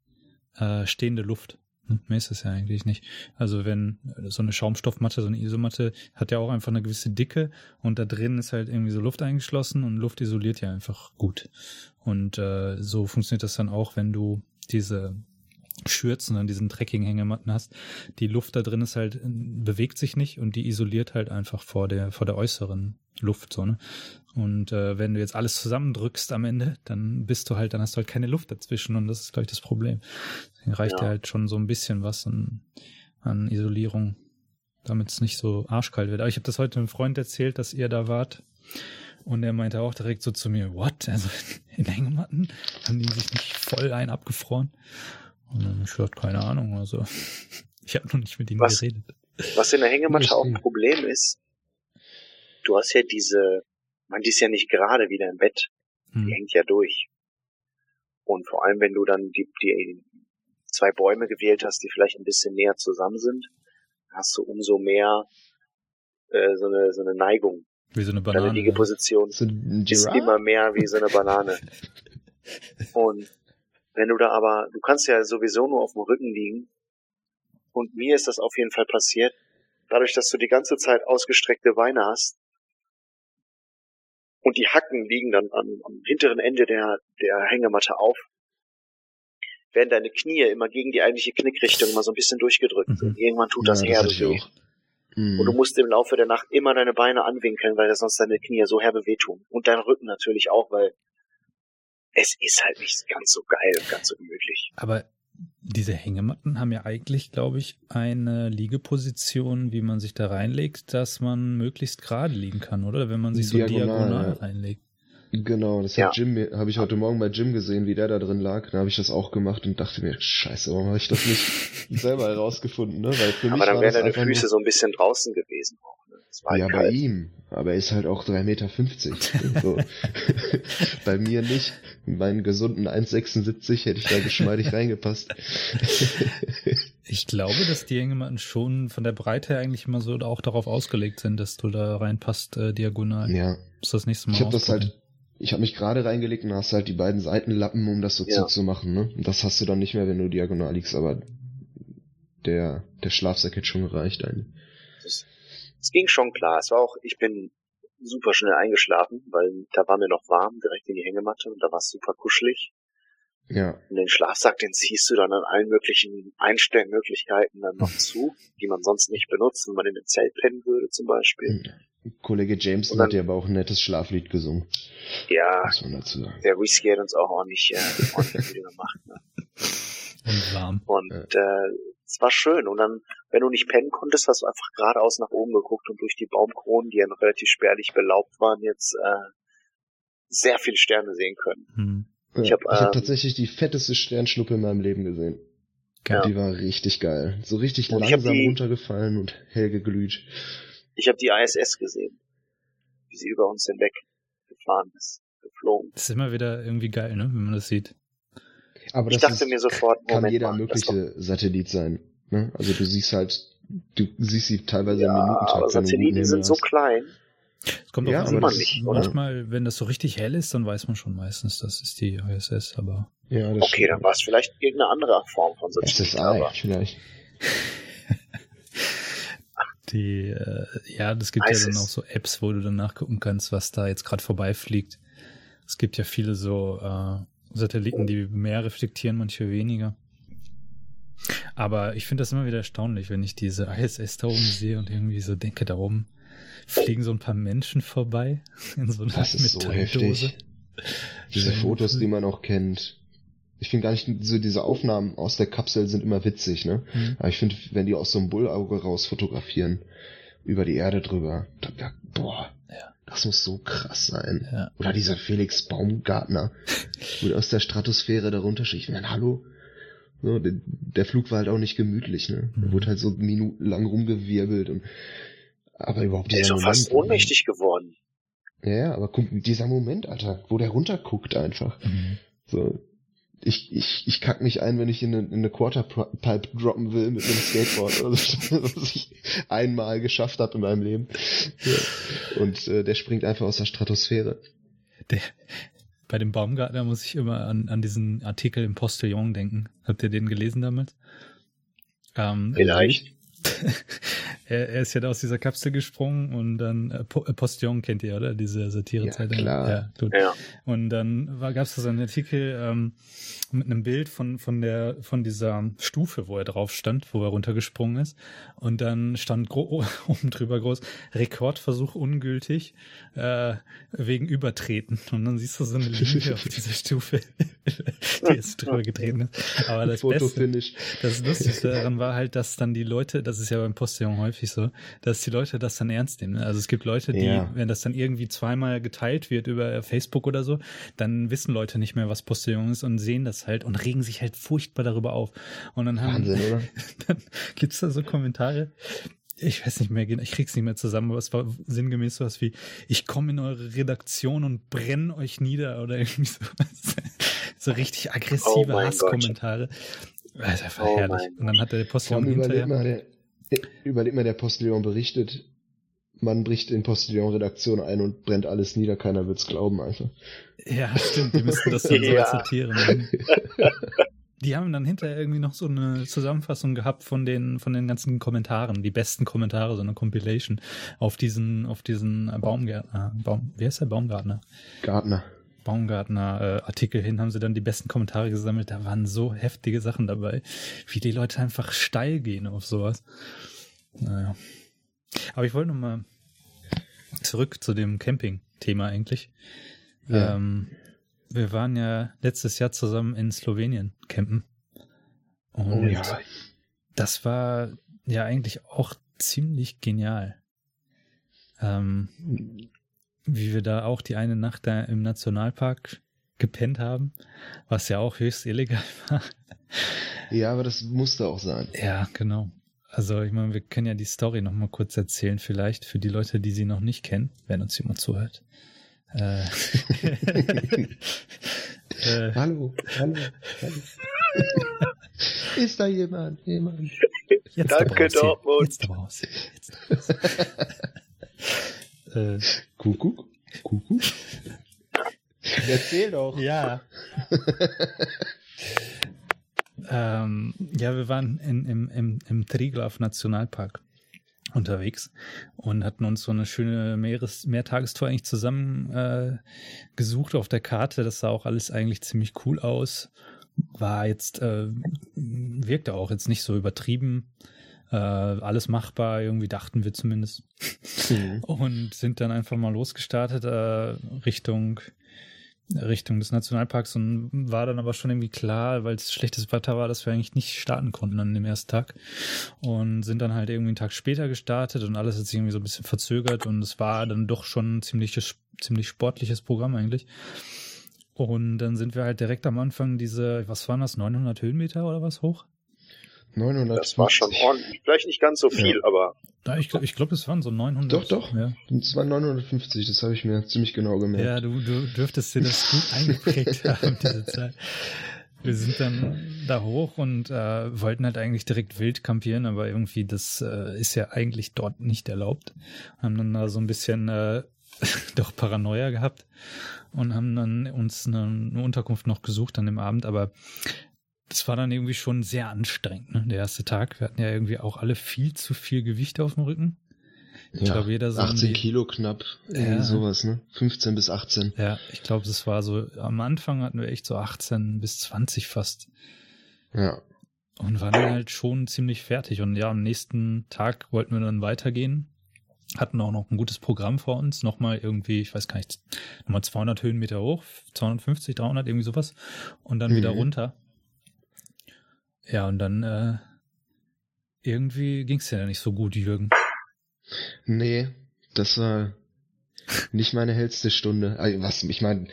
äh, stehende Luft. Hm, mehr ist es ja eigentlich nicht. Also wenn äh, so eine Schaumstoffmatte, so eine Isomatte hat ja auch einfach eine gewisse Dicke und da drin ist halt irgendwie so Luft eingeschlossen und Luft isoliert ja einfach gut. Und äh, so funktioniert das dann auch, wenn du diese Schürzen an diesen Trekking-Hängematten hast. Die Luft da drin ist halt, äh, bewegt sich nicht und die isoliert halt einfach vor der, vor der äußeren Luft, so, ne? Und äh, wenn du jetzt alles zusammendrückst am Ende, dann bist du halt, dann hast du halt keine Luft dazwischen und das ist, glaube ich, das Problem. Deswegen reicht ja. dir halt schon so ein bisschen was an, an Isolierung, damit es nicht so arschkalt wird. Aber ich habe das heute einem Freund erzählt, dass ihr da wart. Und er meinte auch direkt so zu mir, what? Also in Hängematten haben die sich nicht voll ein abgefroren? Und dann ich dachte, keine Ahnung, also ich habe noch nicht mit ihm was, geredet. Was in der Hängematte auch ein Problem ist, du hast ja diese, man die ist ja nicht gerade wieder im Bett. Hm. Die hängt ja durch. Und vor allem, wenn du dann die, die zwei Bäume gewählt hast, die vielleicht ein bisschen näher zusammen sind, hast du umso mehr äh, so, eine, so eine Neigung. Wie so eine Banane. Deine Liegeposition so ist immer mehr wie so eine Banane. Und wenn du da aber, du kannst ja sowieso nur auf dem Rücken liegen. Und mir ist das auf jeden Fall passiert. Dadurch, dass du die ganze Zeit ausgestreckte Beine hast, und die Hacken liegen dann am, am hinteren Ende der, der Hängematte auf, werden deine Knie immer gegen die eigentliche Knickrichtung immer so ein bisschen durchgedrückt. Mhm. Und irgendwann tut das Ja, herbe weh. Mhm. Und du musst im Laufe der Nacht immer deine Beine anwinkeln, weil sonst deine Knie so herbe wehtun. Und dein Rücken natürlich auch, weil es ist halt nicht ganz so geil und ganz so gemütlich. Aber diese Hängematten haben ja eigentlich, glaube ich, eine Liegeposition, wie man sich da reinlegt, dass man möglichst gerade liegen kann, oder? Wenn man sich so Diagonal, diagonal ja. reinlegt. Genau, das Ja. hat Jim, mir- habe ich heute Morgen bei Jim gesehen, wie der da drin lag. Da habe ich das auch gemacht und dachte mir, scheiße, warum habe ich das nicht selber herausgefunden, ne? Weil für mich Aber dann wären deine Füße nur, so ein bisschen draußen gewesen. Auch, ne? Halt Ja, bei kalt. ihm. Aber er ist halt auch 3,50 Meter. so. bei mir nicht. Mit meinen gesunden 1,76 hätte ich da geschmeidig reingepasst. Ich glaube, dass die Hängematten schon von der Breite her eigentlich immer so auch darauf ausgelegt sind, dass du da reinpasst, äh, diagonal. ja. Muss das nächste Mal Ich habe das halt, ich habe mich gerade reingelegt und hast halt die beiden Seitenlappen, um das so Ja. zuzumachen, ne? Und das hast du dann nicht mehr, wenn du diagonal liegst, aber der, der Schlafsack hätte schon gereicht eigentlich. Das, es ging schon klar. Es war auch, ich bin super schnell eingeschlafen, weil da war mir noch warm, direkt in die Hängematte und da war es super kuschelig. Ja. Und den Schlafsack, den ziehst du dann an allen möglichen Einstellmöglichkeiten dann noch zu, die man sonst nicht benutzt, wenn man in einem Zelt pennen würde zum Beispiel. Kollege Jameson Und dann- hat ja aber auch ein nettes Schlaflied gesungen, Ja, muss man dazu sagen. der Whisky hat uns auch ordentlich, äh, ordentlich müde gemacht. Ne? Und warm. Und äh, es war schön. Und dann, wenn du nicht pennen konntest, hast du einfach geradeaus nach oben geguckt und durch die Baumkronen, die ja noch relativ spärlich belaubt waren, jetzt äh, sehr viele Sterne sehen können. Hm. Ja, Ich ich hab, habe ähm, tatsächlich die fetteste Sternschnuppe in meinem Leben gesehen. Geil. Die war richtig geil. So richtig Und ich hab langsam die- runtergefallen und hell geglüht. Ich habe die ISS gesehen, wie sie über uns hinweg gefahren ist, geflogen. Das ist immer wieder irgendwie geil, ne, wenn man das sieht. Aber Ich das dachte ist, mir sofort, kann Moment jeder mal, mögliche Satellit sein. Ne? Also du siehst halt, du siehst sie teilweise im Ja, Minutentakt. aber Satelliten sind so klein. Es kommt Ja, auch aber an, das dass ist- oder? manchmal, wenn das so richtig hell ist, dann weiß man schon meistens, das ist die ISS, aber. Ja, das Okay, dann war es vielleicht irgendeine andere Form von Satellit. SSI aber vielleicht. die, äh, ja, das gibt ja ISIS. dann auch so Apps, wo du dann nachgucken kannst, was da jetzt gerade vorbeifliegt. Es gibt ja viele so äh, Satelliten, die mehr reflektieren, manche weniger. Aber ich finde das immer wieder erstaunlich, wenn ich diese ISS da oben sehe und irgendwie so denke, da oben fliegen so ein paar Menschen vorbei in so einer Das ist so heftig. Diese Fotos, die man auch kennt. Ich finde gar nicht, so diese Aufnahmen aus der Kapsel sind immer witzig, ne? Mhm. Aber ich finde, wenn die aus so einem Bullauge raus fotografieren, über die Erde drüber, da, boah, Ja. Das muss so krass sein. Ja. Oder dieser Felix Baumgartner, wo der aus der Stratosphäre darunter schießt. Ich meine, hallo? So, der, der Flug war halt auch nicht gemütlich, ne? Mhm. wurde halt so minutenlang rumgewirbelt und aber überhaupt der ist doch fast ohnmächtig geworden. Ja, ja, aber guck, dieser Moment, Alter, wo der runterguckt einfach. Mhm. So, ich, ich, ich kack mich ein, wenn ich in eine, in eine Quarterpipe droppen will mit einem Skateboard oder so, was ich einmal geschafft habe in meinem Leben. Ja. Und äh, der springt einfach aus der Stratosphäre. Der, bei dem Baumgartner muss ich immer an, an diesen Artikel im Postillon denken. Habt ihr den gelesen damals? Ähm, Vielleicht. er, er ist ja da aus dieser Kapsel gesprungen und dann äh, äh, Postillon kennt ihr, oder? Diese Satirezeitung. Ja, klar. Ja, gut. Ja. Und dann gab es da so einen Artikel ähm, mit einem Bild von, von, der, von dieser Stufe, wo er drauf stand, wo er runtergesprungen ist. Und dann stand gro oben drüber groß, Rekordversuch ungültig äh, wegen Übertreten. Und dann siehst du so eine Linie auf dieser Stufe, die jetzt drüber getreten ist. Aber das Beste, Fotofinish. das Lustigste daran war halt, dass dann die Leute, das ist ja beim Postillon häufig so, dass die Leute das dann ernst nehmen. ne? Also es gibt Leute, die, Ja. wenn das dann irgendwie zweimal geteilt wird über Facebook oder so, dann wissen Leute nicht mehr, was Postillon ist und sehen das halt und regen sich halt furchtbar darüber auf. Und dann haben, Wahnsinn, oder? dann gibt's da so Kommentare. Ich weiß nicht mehr, ich krieg's nicht mehr zusammen, aber es war sinngemäß sowas wie, ich komme in eure Redaktion und brenne euch nieder oder irgendwie so. so richtig Oh aggressive mein Hasskommentare. Das ist einfach Oh herrlich. Und dann hat der Postillon hinterher. Überleg mal, der Postillon berichtet, man bricht in Postillon-Redaktion ein und brennt alles nieder, keiner wird's glauben einfach. Ja, stimmt, die müssten das dann so Ja. Satire machen. Die haben dann hinterher irgendwie noch so eine Zusammenfassung gehabt von den, von den ganzen Kommentaren, die besten Kommentare, so eine Compilation auf diesen, auf diesen Baumgärtner, Baum, wie heißt der Baumgartner? Gartner. Baumgartner äh, Artikel hin, haben sie dann die besten Kommentare gesammelt. Da waren so heftige Sachen dabei, wie die Leute einfach steil gehen auf sowas. Naja. Aber ich wollte noch mal zurück zu dem Camping-Thema eigentlich. Ja. Ähm, wir waren ja letztes Jahr zusammen in Slowenien campen. Und oh ja. das war ja eigentlich auch ziemlich genial. Ähm, wie wir da auch die eine Nacht da im Nationalpark gepennt haben, was ja auch höchst illegal war. Ja, aber das musste auch sein. Ja, genau. Also ich meine, wir können ja die Story noch mal kurz erzählen, vielleicht für die Leute, die sie noch nicht kennen, wenn uns jemand zuhört. Äh, äh, hallo, hallo, hallo. Ist da jemand? Jemand? Jetzt Danke, Dortmund. Jetzt aber aus. Jetzt aber aus. äh, Kuckuck? Kuckuck? Erzähl doch. Ja. ähm, ja, wir waren in, im, im, im Triglav Nationalpark unterwegs und hatten uns so eine schöne Meeres Mehrtagestour eigentlich zusammen äh, gesucht auf der Karte. Das sah auch alles eigentlich ziemlich cool aus. War jetzt, äh, wirkte auch jetzt nicht so übertrieben. Äh, alles machbar, irgendwie dachten wir zumindest. Mhm. Und sind dann einfach mal losgestartet äh, Richtung Richtung des Nationalparks und war dann aber schon irgendwie klar, weil es schlechtes Wetter war, dass wir eigentlich nicht starten konnten an dem ersten Tag und sind dann halt irgendwie einen Tag später gestartet und alles hat sich irgendwie so ein bisschen verzögert und es war dann doch schon ein ziemliches, ziemlich sportliches Programm eigentlich. Und dann sind wir halt direkt am Anfang diese, was waren das, 900 Höhenmeter oder was hoch? 900. Das war schon ordentlich. Vielleicht nicht ganz so viel, ja. aber. Ja, ich glaube, ich glaub, es waren so 900. Doch, doch. Ja. Es waren 950, das habe ich mir ziemlich genau gemerkt. Ja, du, du dürftest dir das gut eingeprägt haben, diese Zeit. Wir sind dann da hoch und äh, wollten halt eigentlich direkt wild kampieren, aber irgendwie das äh, ist ja eigentlich dort nicht erlaubt. Haben dann da so ein bisschen äh, doch Paranoia gehabt und haben dann uns eine, eine Unterkunft noch gesucht an dem Abend, aber das war dann irgendwie schon sehr anstrengend, ne? Der erste Tag. Wir hatten ja irgendwie auch alle viel zu viel Gewicht auf dem Rücken. Ich ja, glaube, jeder so 18 die, Kilo knapp, ja, sowas, ne? 15 bis 18. Ja, ich glaube, das war so, am Anfang hatten wir echt so 18 bis 20 fast. Ja. Und waren dann halt schon ziemlich fertig. Und ja, am nächsten Tag wollten wir dann weitergehen. Hatten auch noch ein gutes Programm vor uns. Nochmal irgendwie, ich weiß gar nicht, nochmal 200 Höhenmeter hoch, 250, 300, irgendwie sowas. Und dann mhm. wieder runter. Ja, und dann äh, irgendwie ging es ja nicht so gut, Jürgen. Nee, das war nicht meine hellste Stunde. Was, ich meine,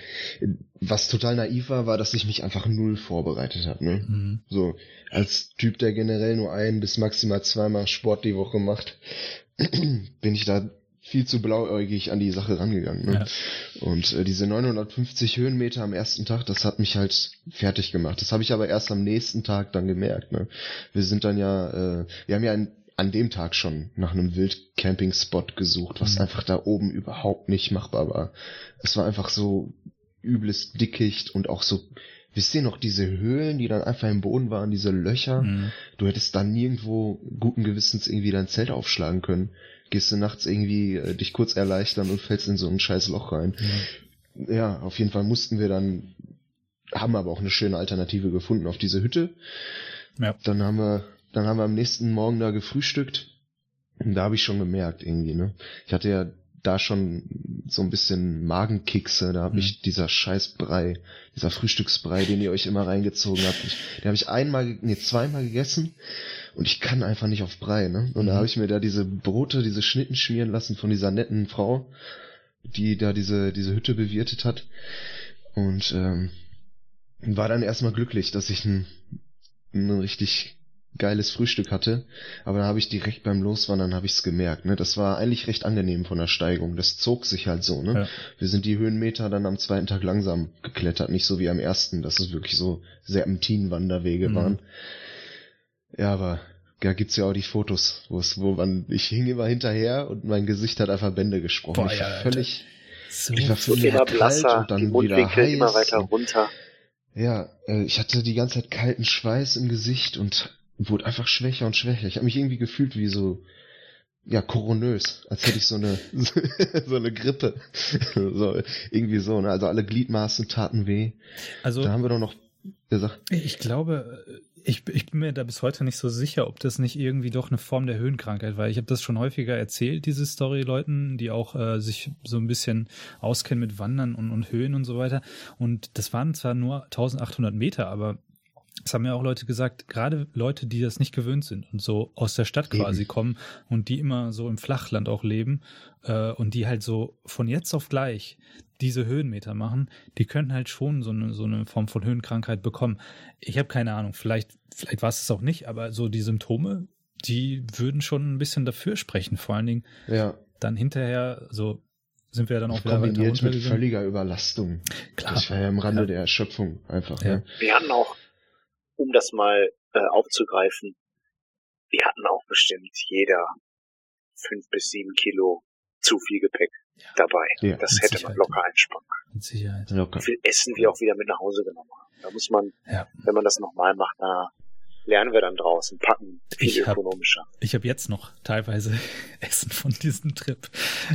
was total naiv war, war, dass ich mich einfach null vorbereitet habe. Ne? Mhm. So, als Typ, der generell nur ein bis maximal zweimal Sport die Woche macht, bin ich da viel zu blauäugig an die Sache rangegangen. Ne? Ja. Und äh, diese 950 Höhenmeter am ersten Tag, das hat mich halt fertig gemacht. Das habe ich aber erst am nächsten Tag dann gemerkt. Ne? Wir sind dann ja, äh, wir haben ja ein, an dem Tag schon nach einem Wildcamping-Spot gesucht, was mhm. einfach da oben überhaupt nicht machbar war. Es war einfach so übles Dickicht und auch so Wisst ihr noch diese Höhlen, die dann einfach im Boden waren, diese Löcher? Mhm. Du hättest da nirgendwo guten Gewissens irgendwie dein Zelt aufschlagen können gehst du nachts irgendwie äh, dich kurz erleichtern und fällst in so ein scheiß Loch rein. Ja. ja, auf jeden Fall mussten wir dann, haben aber auch eine schöne Alternative gefunden auf diese Hütte. Ja. Dann haben wir, dann haben wir am nächsten Morgen da gefrühstückt. Und da habe ich schon gemerkt irgendwie, ne? Ich hatte ja da schon so ein bisschen Magenkickse, da habe mhm. ich dieser Scheißbrei, dieser Frühstücksbrei, den ihr euch immer reingezogen habt, den habe ich einmal, nee, zweimal gegessen und ich kann einfach nicht auf Brei, ne? Und mhm. da habe ich mir da diese Brote, diese Schnitten schmieren lassen von dieser netten Frau, die da diese, diese Hütte bewirtet hat. Und ähm, war dann erstmal glücklich, dass ich ein, ein richtig geiles Frühstück hatte, aber dann habe ich direkt beim Loswandern habe ich's gemerkt, ne? Das war eigentlich recht angenehm von der Steigung. Das zog sich halt so, ne? Ja. Wir sind die Höhenmeter dann am zweiten Tag langsam geklettert, nicht so wie am ersten, dass es wirklich so Serpentin-Wanderwege mhm. waren. Ja, aber da gibt's ja auch die Fotos, wo es, wo man, ich hing immer hinterher und mein Gesicht hat einfach Bände gesprochen. Boah, ich war ja, völlig, so ich war völlig immer blasser, und dann die wieder heiß immer weiter runter. Ja, äh, ich hatte die ganze Zeit kalten Schweiß im Gesicht und wurde einfach schwächer und schwächer. Ich habe mich irgendwie gefühlt wie so, ja, koronös, als hätte ich so eine, so eine Grippe. so, irgendwie so, ne? Also alle Gliedmaßen taten weh. Also. Da haben wir doch noch gesagt. Ich glaube, ich, ich bin mir da bis heute nicht so sicher, ob das nicht irgendwie doch eine Form der Höhenkrankheit war. Ich habe das schon häufiger erzählt, diese Story Leuten, die auch äh, sich so ein bisschen auskennen mit Wandern und, und Höhen und so weiter. Und das waren zwar nur 1800 Meter, aber es haben ja auch Leute gesagt, gerade Leute, die das nicht gewöhnt sind und so aus der Stadt quasi Eben. kommen und die immer so im Flachland auch leben äh, und die halt so von jetzt auf gleich diese Höhenmeter machen, die können halt schon so eine, so eine Form von Höhenkrankheit bekommen. Ich habe keine Ahnung, vielleicht, vielleicht war es es auch nicht, aber so die Symptome, die würden schon ein bisschen dafür sprechen. Vor allen Dingen ja. dann hinterher, so sind wir dann auch wieder Kombiniert mit völliger Überlastung. Klar. Das war ja im Rande ja. der Erschöpfung einfach. Ja. Ne? Wir hatten auch um das mal äh, aufzugreifen, wir hatten auch bestimmt jeder fünf bis sieben Kilo zu viel Gepäck ja. dabei. Ja, das hätte Sicherheit. man locker einspannen können. Mit Sicherheit. Locker. Wie viel Essen wir auch wieder mit nach Hause genommen haben. Da muss man, ja. wenn man das nochmal macht, na, lernen wir dann draußen, packen viel ich hab, ökonomischer. Ich habe jetzt noch teilweise Essen von diesem Trip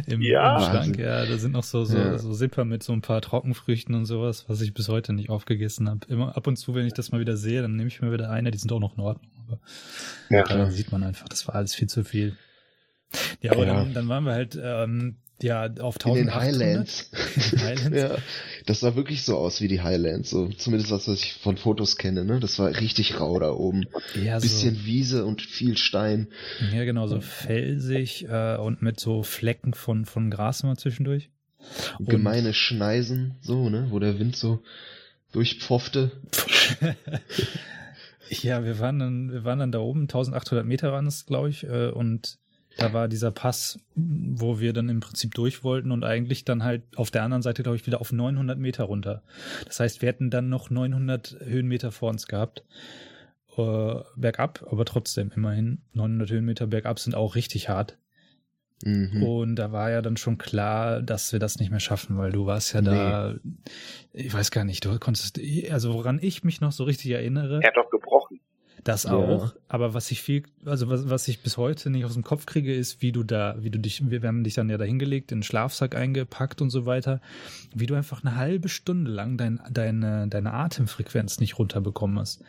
im, ja. im Schrank. Ja, da sind noch so, so, ja. so Zipper mit so ein paar Trockenfrüchten und sowas, was ich bis heute nicht aufgegessen habe. Immer ab und zu, wenn ich das mal wieder sehe, dann nehme ich mir wieder eine, die sind auch noch in Ordnung. Aber ja, dann sieht man einfach, das war alles viel zu viel. Ja, aber ja. Dann, dann waren wir halt ähm, ja, auf 1800. In den Highlands. Highlands. ja, das sah wirklich so aus wie die Highlands, so zumindest was, was ich von Fotos kenne, ne? Das war richtig rau da oben. Ja, Bisschen so. Wiese und viel Stein. Ja, genau, so felsig äh, und mit so Flecken von, von Gras immer zwischendurch. Und Gemeine Schneisen, so, ne? Wo der Wind so durchpfoffte. ja, wir waren dann, wir waren dann da oben, 1800 Meter waren es, glaube ich, äh, und da war dieser Pass, wo wir dann im Prinzip durch wollten und eigentlich dann halt auf der anderen Seite, glaube ich, wieder auf 900 Meter runter. Das heißt, wir hätten dann noch 900 Höhenmeter vor uns gehabt. Äh, bergab, aber trotzdem immerhin 900 Höhenmeter bergab sind auch richtig hart. Mhm. Und da war ja dann schon klar, dass wir das nicht mehr schaffen, weil du warst ja nee. da, ich weiß gar nicht, du konntest, also woran ich mich noch so richtig erinnere. Er hat doch gebrochen. Das auch. Ja. Aber was ich viel, also was, was ich bis heute nicht aus dem Kopf kriege, ist, wie du da, wie du dich, wir haben dich dann ja da hingelegt, in den Schlafsack eingepackt und so weiter, wie du einfach eine halbe Stunde lang dein, deine, deine Atemfrequenz nicht runterbekommen hast.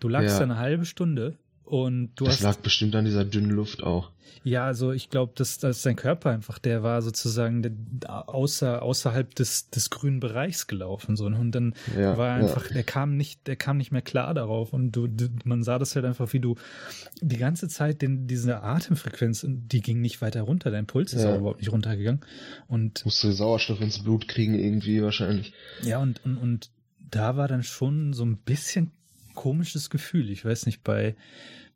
Du lagst ja. da eine halbe Stunde und du das hast. lag bestimmt an dieser dünnen Luft auch. Ja, also ich glaube, dass, dass dein Körper einfach, der war sozusagen der, außer, außerhalb des, des grünen Bereichs gelaufen. So. Und dann ja, war einfach, ja. der kam nicht, der kam nicht mehr klar darauf. Und du, du, man sah das halt einfach, wie du die ganze Zeit den, diese Atemfrequenz, die ging nicht weiter runter. Dein Puls ist ja. auch überhaupt nicht runtergegangen. Und musste Sauerstoff ins Blut kriegen, irgendwie wahrscheinlich. Ja, und, und, und da war dann schon so ein bisschen komisches Gefühl. Ich weiß nicht, bei,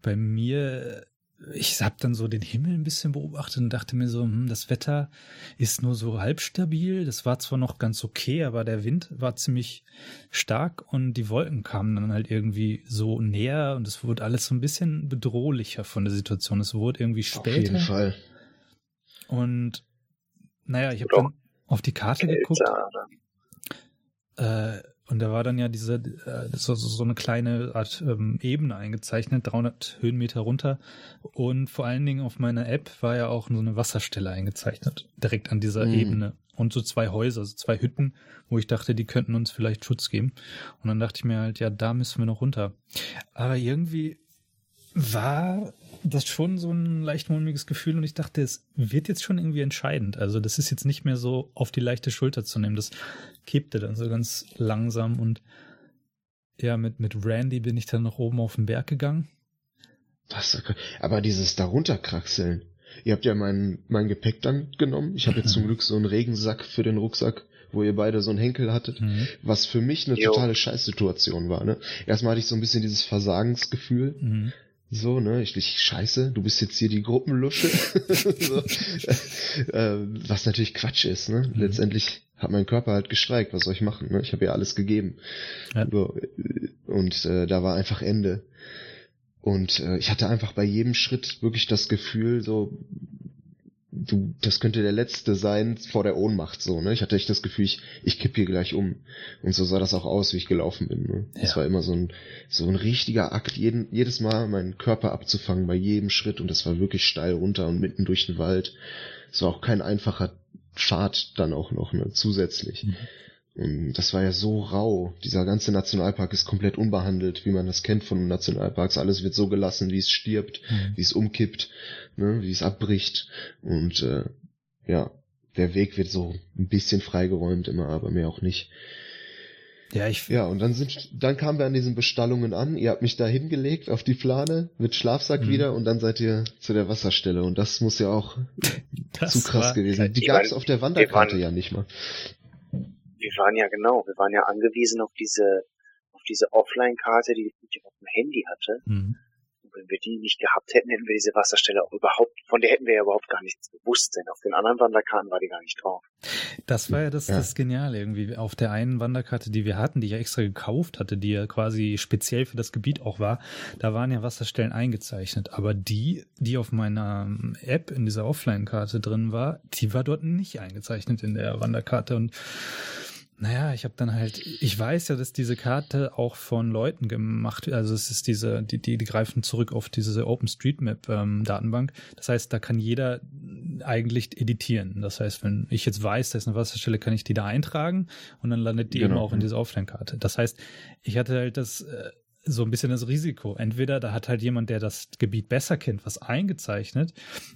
bei mir, ich habe dann so den Himmel ein bisschen beobachtet und dachte mir so, hm, das Wetter ist nur so halb stabil. Das war zwar noch ganz okay, aber der Wind war ziemlich stark und die Wolken kamen dann halt irgendwie so näher und es wurde alles so ein bisschen bedrohlicher von der Situation. Es wurde irgendwie später. Auf jeden Fall. Und naja, ich habe dann auf die Karte geguckt. Äh, und da war dann ja diese, äh, so, so eine kleine Art ähm, Ebene eingezeichnet, 300 Höhenmeter runter. Und vor allen Dingen auf meiner App war ja auch so eine Wasserstelle eingezeichnet, direkt an dieser mhm. Ebene. Und so zwei Häuser, also zwei Hütten, wo ich dachte, die könnten uns vielleicht Schutz geben. Und dann dachte ich mir halt, ja, da müssen wir noch runter. Aber irgendwie war das schon so ein leicht mulmiges Gefühl und ich dachte, es wird jetzt schon irgendwie entscheidend. Also das ist jetzt nicht mehr so auf die leichte Schulter zu nehmen. Das kippte dann so ganz langsam und ja, mit, mit Randy bin ich dann nach oben auf den Berg gegangen. Was, aber dieses darunterkraxeln. Ihr habt ja mein, mein Gepäck dann genommen. Ich habe jetzt zum Glück so einen Regensack für den Rucksack, wo ihr beide so einen Henkel hattet, mhm. was für mich eine jo. totale Scheißsituation war. Ne? Erstmal hatte ich so ein bisschen dieses Versagensgefühl. Mhm so, ne, ich, ich scheiße, du bist jetzt hier die Gruppenlusche. so. äh, was natürlich Quatsch ist, ne? Mhm. Letztendlich hat mein Körper halt gestreikt, was soll ich machen, ne? Ich habe ja alles gegeben. Ja. So, und äh, da war einfach Ende. Und äh, ich hatte einfach bei jedem Schritt wirklich das Gefühl, so, du, das könnte der letzte sein vor der Ohnmacht, so, ne? Ich hatte echt das Gefühl, ich, ich kipp hier gleich um. Und so sah das auch aus, wie ich gelaufen bin, ne? Das Ja. war immer so ein, so ein richtiger Akt, jeden, jedes Mal meinen Körper abzufangen bei jedem Schritt und das war wirklich steil runter und mitten durch den Wald. Es war auch kein einfacher Pfad dann auch noch, ne? Zusätzlich. Mhm. Und das war ja so rau. Dieser ganze Nationalpark ist komplett unbehandelt, wie man das kennt von Nationalparks. Alles wird so gelassen, wie es stirbt Mhm. wie es umkippt, ne, wie es abbricht. Und äh, ja, der Weg wird so ein bisschen freigeräumt immer, aber mehr auch nicht. Ja, ich, Ja, und dann sind, dann kamen wir an diesen Bestallungen an. Ihr habt mich da hingelegt auf die Plane mit Schlafsack Mhm. wieder und dann seid ihr zu der Wasserstelle. Und das muss ja auch das zu krass gewesen sein. Die gab's mein, auf der Wanderkarte ja nicht mal. Wir waren ja genau, wir waren ja angewiesen auf diese, auf diese Offline-Karte, die ich auf dem Handy hatte. Mhm. Und wenn wir die nicht gehabt hätten, hätten wir diese Wasserstelle auch überhaupt, von der hätten wir ja überhaupt gar nichts gewusst, denn auf den anderen Wanderkarten war die gar nicht drauf. Das war ja das, Ja. das Geniale irgendwie. Auf der einen Wanderkarte, die wir hatten, die ich ja extra gekauft hatte, die ja quasi speziell für das Gebiet auch war, da waren ja Wasserstellen eingezeichnet. Aber die, die auf meiner ähm, App in dieser Offline-Karte drin war, die war dort nicht eingezeichnet in der Wanderkarte. Und naja, ich habe dann halt, ich weiß ja, dass diese Karte auch von Leuten gemacht wird. Also es ist diese, die, die, die greifen zurück auf diese OpenStreetMap-Datenbank. das heißt, da kann jeder eigentlich editieren. Das heißt, wenn ich jetzt weiß, da ist eine Wasserstelle, kann ich die da eintragen und dann landet die Genau. eben auch in dieser Offline-Karte. Das heißt, ich hatte halt das äh, so ein bisschen das Risiko. Entweder da hat halt jemand, der das Gebiet besser kennt, was eingezeichnet,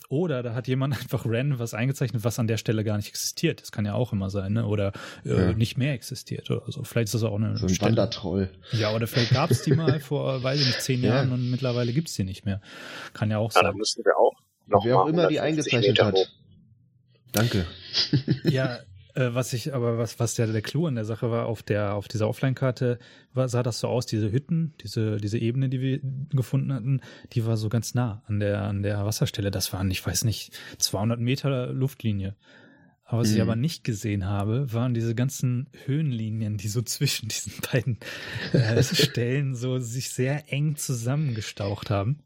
oder da hat jemand einfach random was eingezeichnet, was an der Stelle gar nicht existiert. Das kann ja auch immer sein, ne? Oder äh, Ja. nicht mehr existiert oder so. Vielleicht ist das auch eine So ein. Wandertroll. Ja, oder vielleicht gab es die mal vor, weiß ich nicht, zehn Ja. Jahren und mittlerweile gibt's die nicht mehr. Kann ja auch Ja, sein. müssen wir auch noch Wer auch immer die 150 eingezeichnet hat. Danke. Ja, äh, was ich, aber was, was der, der Clou an der Sache war, auf der, auf dieser Offline-Karte war, sah das so aus, diese Hütten, diese, diese Ebene, die wir gefunden hatten, die war so ganz nah an der, an der Wasserstelle. Das waren, ich weiß nicht, 200 Meter Luftlinie. Aber was ich Mhm. aber nicht gesehen habe, waren diese ganzen Höhenlinien, die so zwischen diesen beiden äh, Stellen so sich sehr eng zusammengestaucht haben.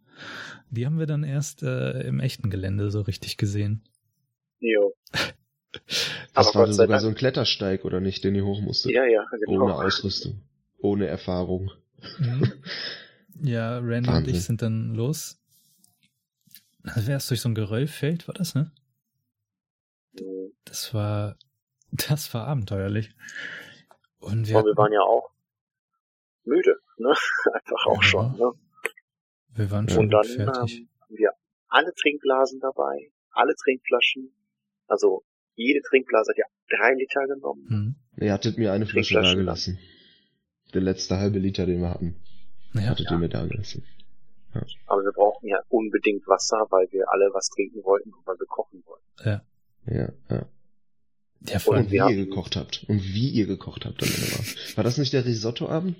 Die haben wir dann erst äh, im echten Gelände so richtig gesehen. Jo. Das Aber war sei sogar Dank. so ein Klettersteig, oder nicht, den ihr hoch musstet. Ja, ja, genau. Ohne Ausrüstung. Ohne Erfahrung. Mhm. Ja, Randy und Wahnsinn. ich sind dann los. Also wärst durch so ein Geröllfeld, war das, ne? Das war, das war abenteuerlich. Und wir, Und wir waren ja auch müde, ne? Einfach auch Ja. schon, ne? wir waren schon Und dann gut ähm, fertig. haben wir alle Trinkblasen dabei, alle Trinkflaschen. Also jede Trinkblase hat ja drei Liter genommen. Hm. Ihr hattet mir eine Flasche da gelassen. Der letzte halbe Liter, den wir hatten, Ja, hattet ihr mir da gelassen. Aber wir brauchten ja unbedingt Wasser, weil wir alle was trinken wollten und weil wir kochen wollten. ja. Ja, ja. Ja, Und wie ihr gekocht habt. Und wie ihr gekocht habt am Ende war. War das nicht der Risotto-Abend?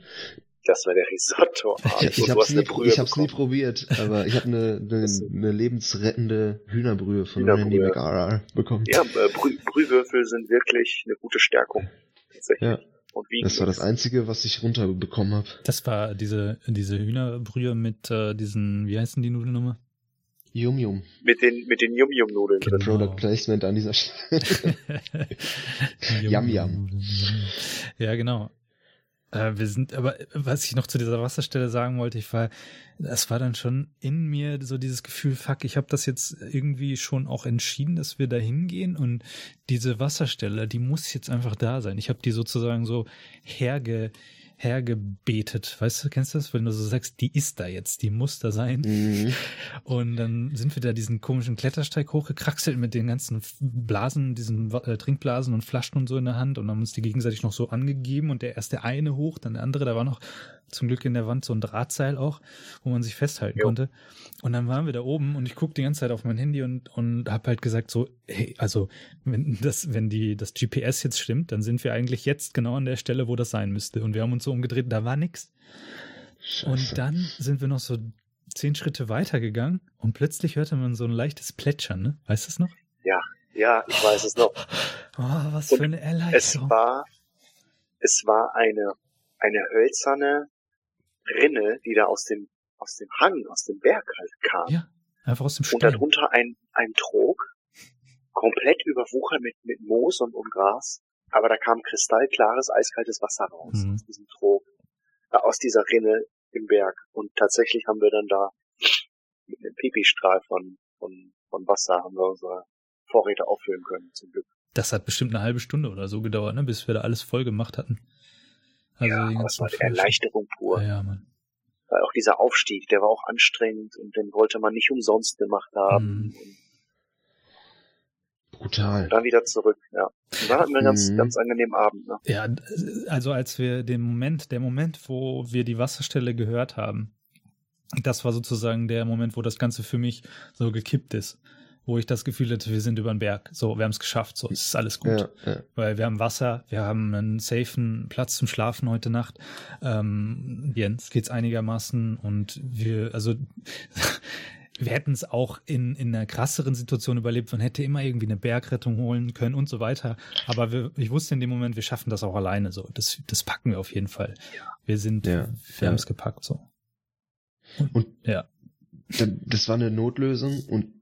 Das war der Risotto. Ich, ich und du hab's, hast nie, Brühe ich hab's nie probiert, aber ich habe eine, eine, eine lebensrettende Hühnerbrühe von Hühnerbrühe. Randy McRR bekommen. Ja, äh, Brüh Brühwürfel sind wirklich eine gute Stärkung. Tatsächlich. Ja. Und wie Das war das Einzige, was ich runterbekommen habe. das war diese, diese Hühnerbrühe mit äh, diesen, wie heißen die Nudeln nochmal? Yum Yum. mit den mit den Yum Yum Nudeln Genau. drin. Product Placement an dieser Stelle. Yum, yum. Ja, genau. Äh, wir sind, aber was ich noch zu dieser Wasserstelle sagen wollte, ich war, das war dann schon in mir so dieses Gefühl, fuck, ich habe das jetzt irgendwie schon auch entschieden, dass wir da hingehen und diese Wasserstelle, die muss jetzt einfach da sein. Ich habe die sozusagen so herge, hergebetet. Weißt du, kennst du das? Wenn du so sagst, die ist da jetzt, die muss da sein. Mhm. Und dann sind wir da diesen komischen Klettersteig hochgekraxelt mit den ganzen Blasen, diesen äh, Trinkblasen und Flaschen und so in der Hand und haben uns die gegenseitig noch so angegeben und der erst der eine hoch, dann der andere, da war noch zum Glück in der Wand so ein Drahtseil auch, wo man sich festhalten Jo. konnte. Und dann waren wir da oben und ich guck die ganze Zeit auf mein Handy und, und hab halt gesagt so, hey, also wenn das, wenn die, das GPS jetzt stimmt, dann sind wir eigentlich jetzt genau an der Stelle, wo das sein müsste. Und wir haben uns so umgedreht, da war nix. Scheiße. Und dann sind wir noch so zehn Schritte weitergegangen und plötzlich hörte man so ein leichtes Plätschern, ne? Weißt du es noch? Ja, ich weiß es noch. Oh, was Und für eine Es Erleichterung. war es war eine eine hölzerne Rinne, die da aus dem aus dem Hang, aus dem Berg halt kam. Ja, einfach aus dem Und Stein. darunter ein ein Trog komplett überwuchert mit, mit Moos und, und Gras. Aber da kam kristallklares, eiskaltes Wasser raus Mhm. aus diesem Trog, äh, aus dieser Rinne im Berg. Und tatsächlich haben wir dann da mit einem Pipistrahl von, von, von Wasser haben wir unsere Vorräte auffüllen können, zum Glück. Das hat bestimmt eine halbe Stunde oder so gedauert, ne, bis wir da alles voll gemacht hatten. Also ja, ganzen war eine. Erleichterung pur. Ja, ja. Weil auch dieser Aufstieg, der war auch anstrengend und den wollte man nicht umsonst gemacht haben. Mhm. Und Brutal. dann wieder zurück, ja. Und dann hatten wir einen ganz, Mhm. ganz angenehmen Abend, ne? Ja, also als wir den Moment, der Moment, wo wir die Wasserstelle gehört haben, das war sozusagen der Moment, wo das Ganze für mich so gekippt ist. Wo ich das Gefühl hatte, wir sind über den Berg. So, wir haben es geschafft. So, es ist alles gut. Ja, ja. Weil wir haben Wasser, wir haben einen safen Platz zum Schlafen heute Nacht. Ähm, Jens geht's einigermaßen und wir, also wir hätten es auch in, in einer krasseren Situation überlebt. Man hätte immer irgendwie eine Bergrettung holen können und so weiter. Aber wir, ich wusste in dem Moment, wir schaffen das auch alleine so. Das, das packen wir auf jeden Fall. Wir sind, Ja, wir ja. haben es gepackt so. Und Ja. dann, das war eine Notlösung und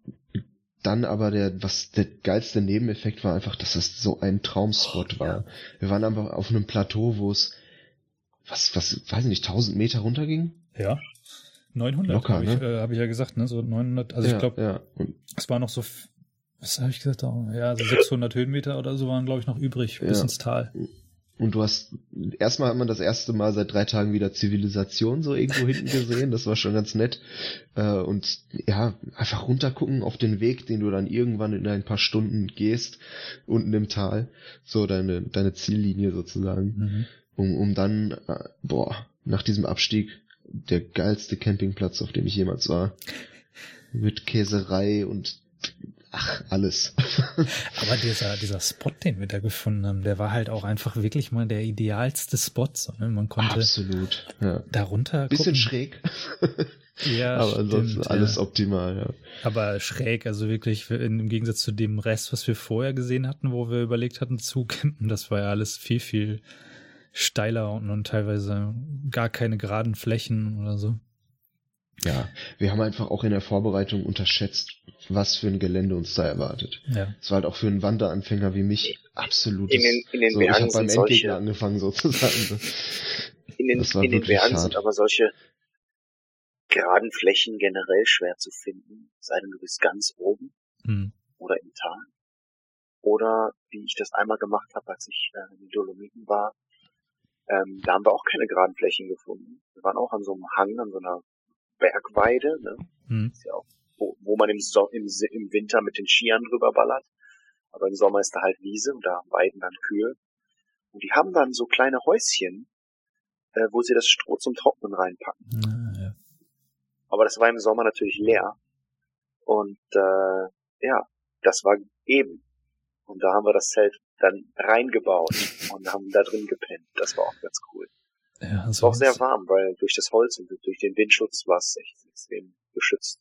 dann aber der, was der geilste Nebeneffekt war einfach, dass das so ein Traumspot war. Wir waren einfach auf einem Plateau, wo es, was, was, weiß ich nicht, 1000 Meter runterging? Ja. 900 Locker, habe ich, ne? äh, hab ich ja gesagt, ne? So 900. Also ja, ich glaube, ja. Es war noch so, was habe ich gesagt? Oh, Ja, so 600 Höhenmeter oder so waren, glaube ich, noch übrig bis ins Tal. Und du hast, erstmal hat man das erste Mal seit drei Tagen wieder Zivilisation so irgendwo hinten gesehen, das war schon ganz nett. Äh, und ja, einfach runtergucken auf den Weg, den du dann irgendwann in ein paar Stunden gehst, unten im Tal, so deine, deine Ziellinie sozusagen. Mhm. um, um dann, äh, boah, nach diesem Abstieg der geilste Campingplatz, auf dem ich jemals war. Mit Käserei und ach, alles. Aber dieser, dieser Spot, den wir da gefunden haben, der war halt auch einfach wirklich mal der idealste Spot. So, ne? Man konnte Absolut. Ja. da runter Bisschen gucken. schräg, Ja, aber ansonsten stimmt, alles ja. optimal, ja. Aber schräg, also wirklich im Gegensatz zu dem Rest, was wir vorher gesehen hatten, wo wir überlegt hatten zu campen, das war ja alles viel, viel steiler und, und teilweise gar keine geraden Flächen oder so. Ja, wir haben einfach auch in der Vorbereitung unterschätzt, was für ein Gelände uns da erwartet. Ja. Es war halt auch für einen Wanderanfänger wie mich absolut. In den, in den so, ich Bergen habe beim sind Endgegner solche, angefangen sozusagen. in den, in den Bergen hart. sind aber solche geraden Flächen generell schwer zu finden, sei denn du bist ganz oben Hm. oder im Tal. Oder wie ich das einmal gemacht habe, als ich äh, in den Dolomiten war, ähm, da haben wir auch keine geraden Flächen gefunden. Wir waren auch an so einem Hang, an so einer Bergweide, ne? Hm. ist ja auch, wo, wo man im, so im, im Winter mit den Skiern drüber ballert. Aber im Sommer ist da halt Wiese und da weiden dann Kühe. Und die haben dann so kleine Häuschen, äh, wo sie das Stroh zum Trocknen reinpacken. Ah, ja. Aber das war im Sommer natürlich leer. Und äh, ja, das war eben. Und da haben wir das Zelt dann reingebaut und haben da drin gepennt. Das war auch ganz cool. Ja, Es so war auch sehr warm, weil durch das Holz und durch den Windschutz war es echt extrem geschützt.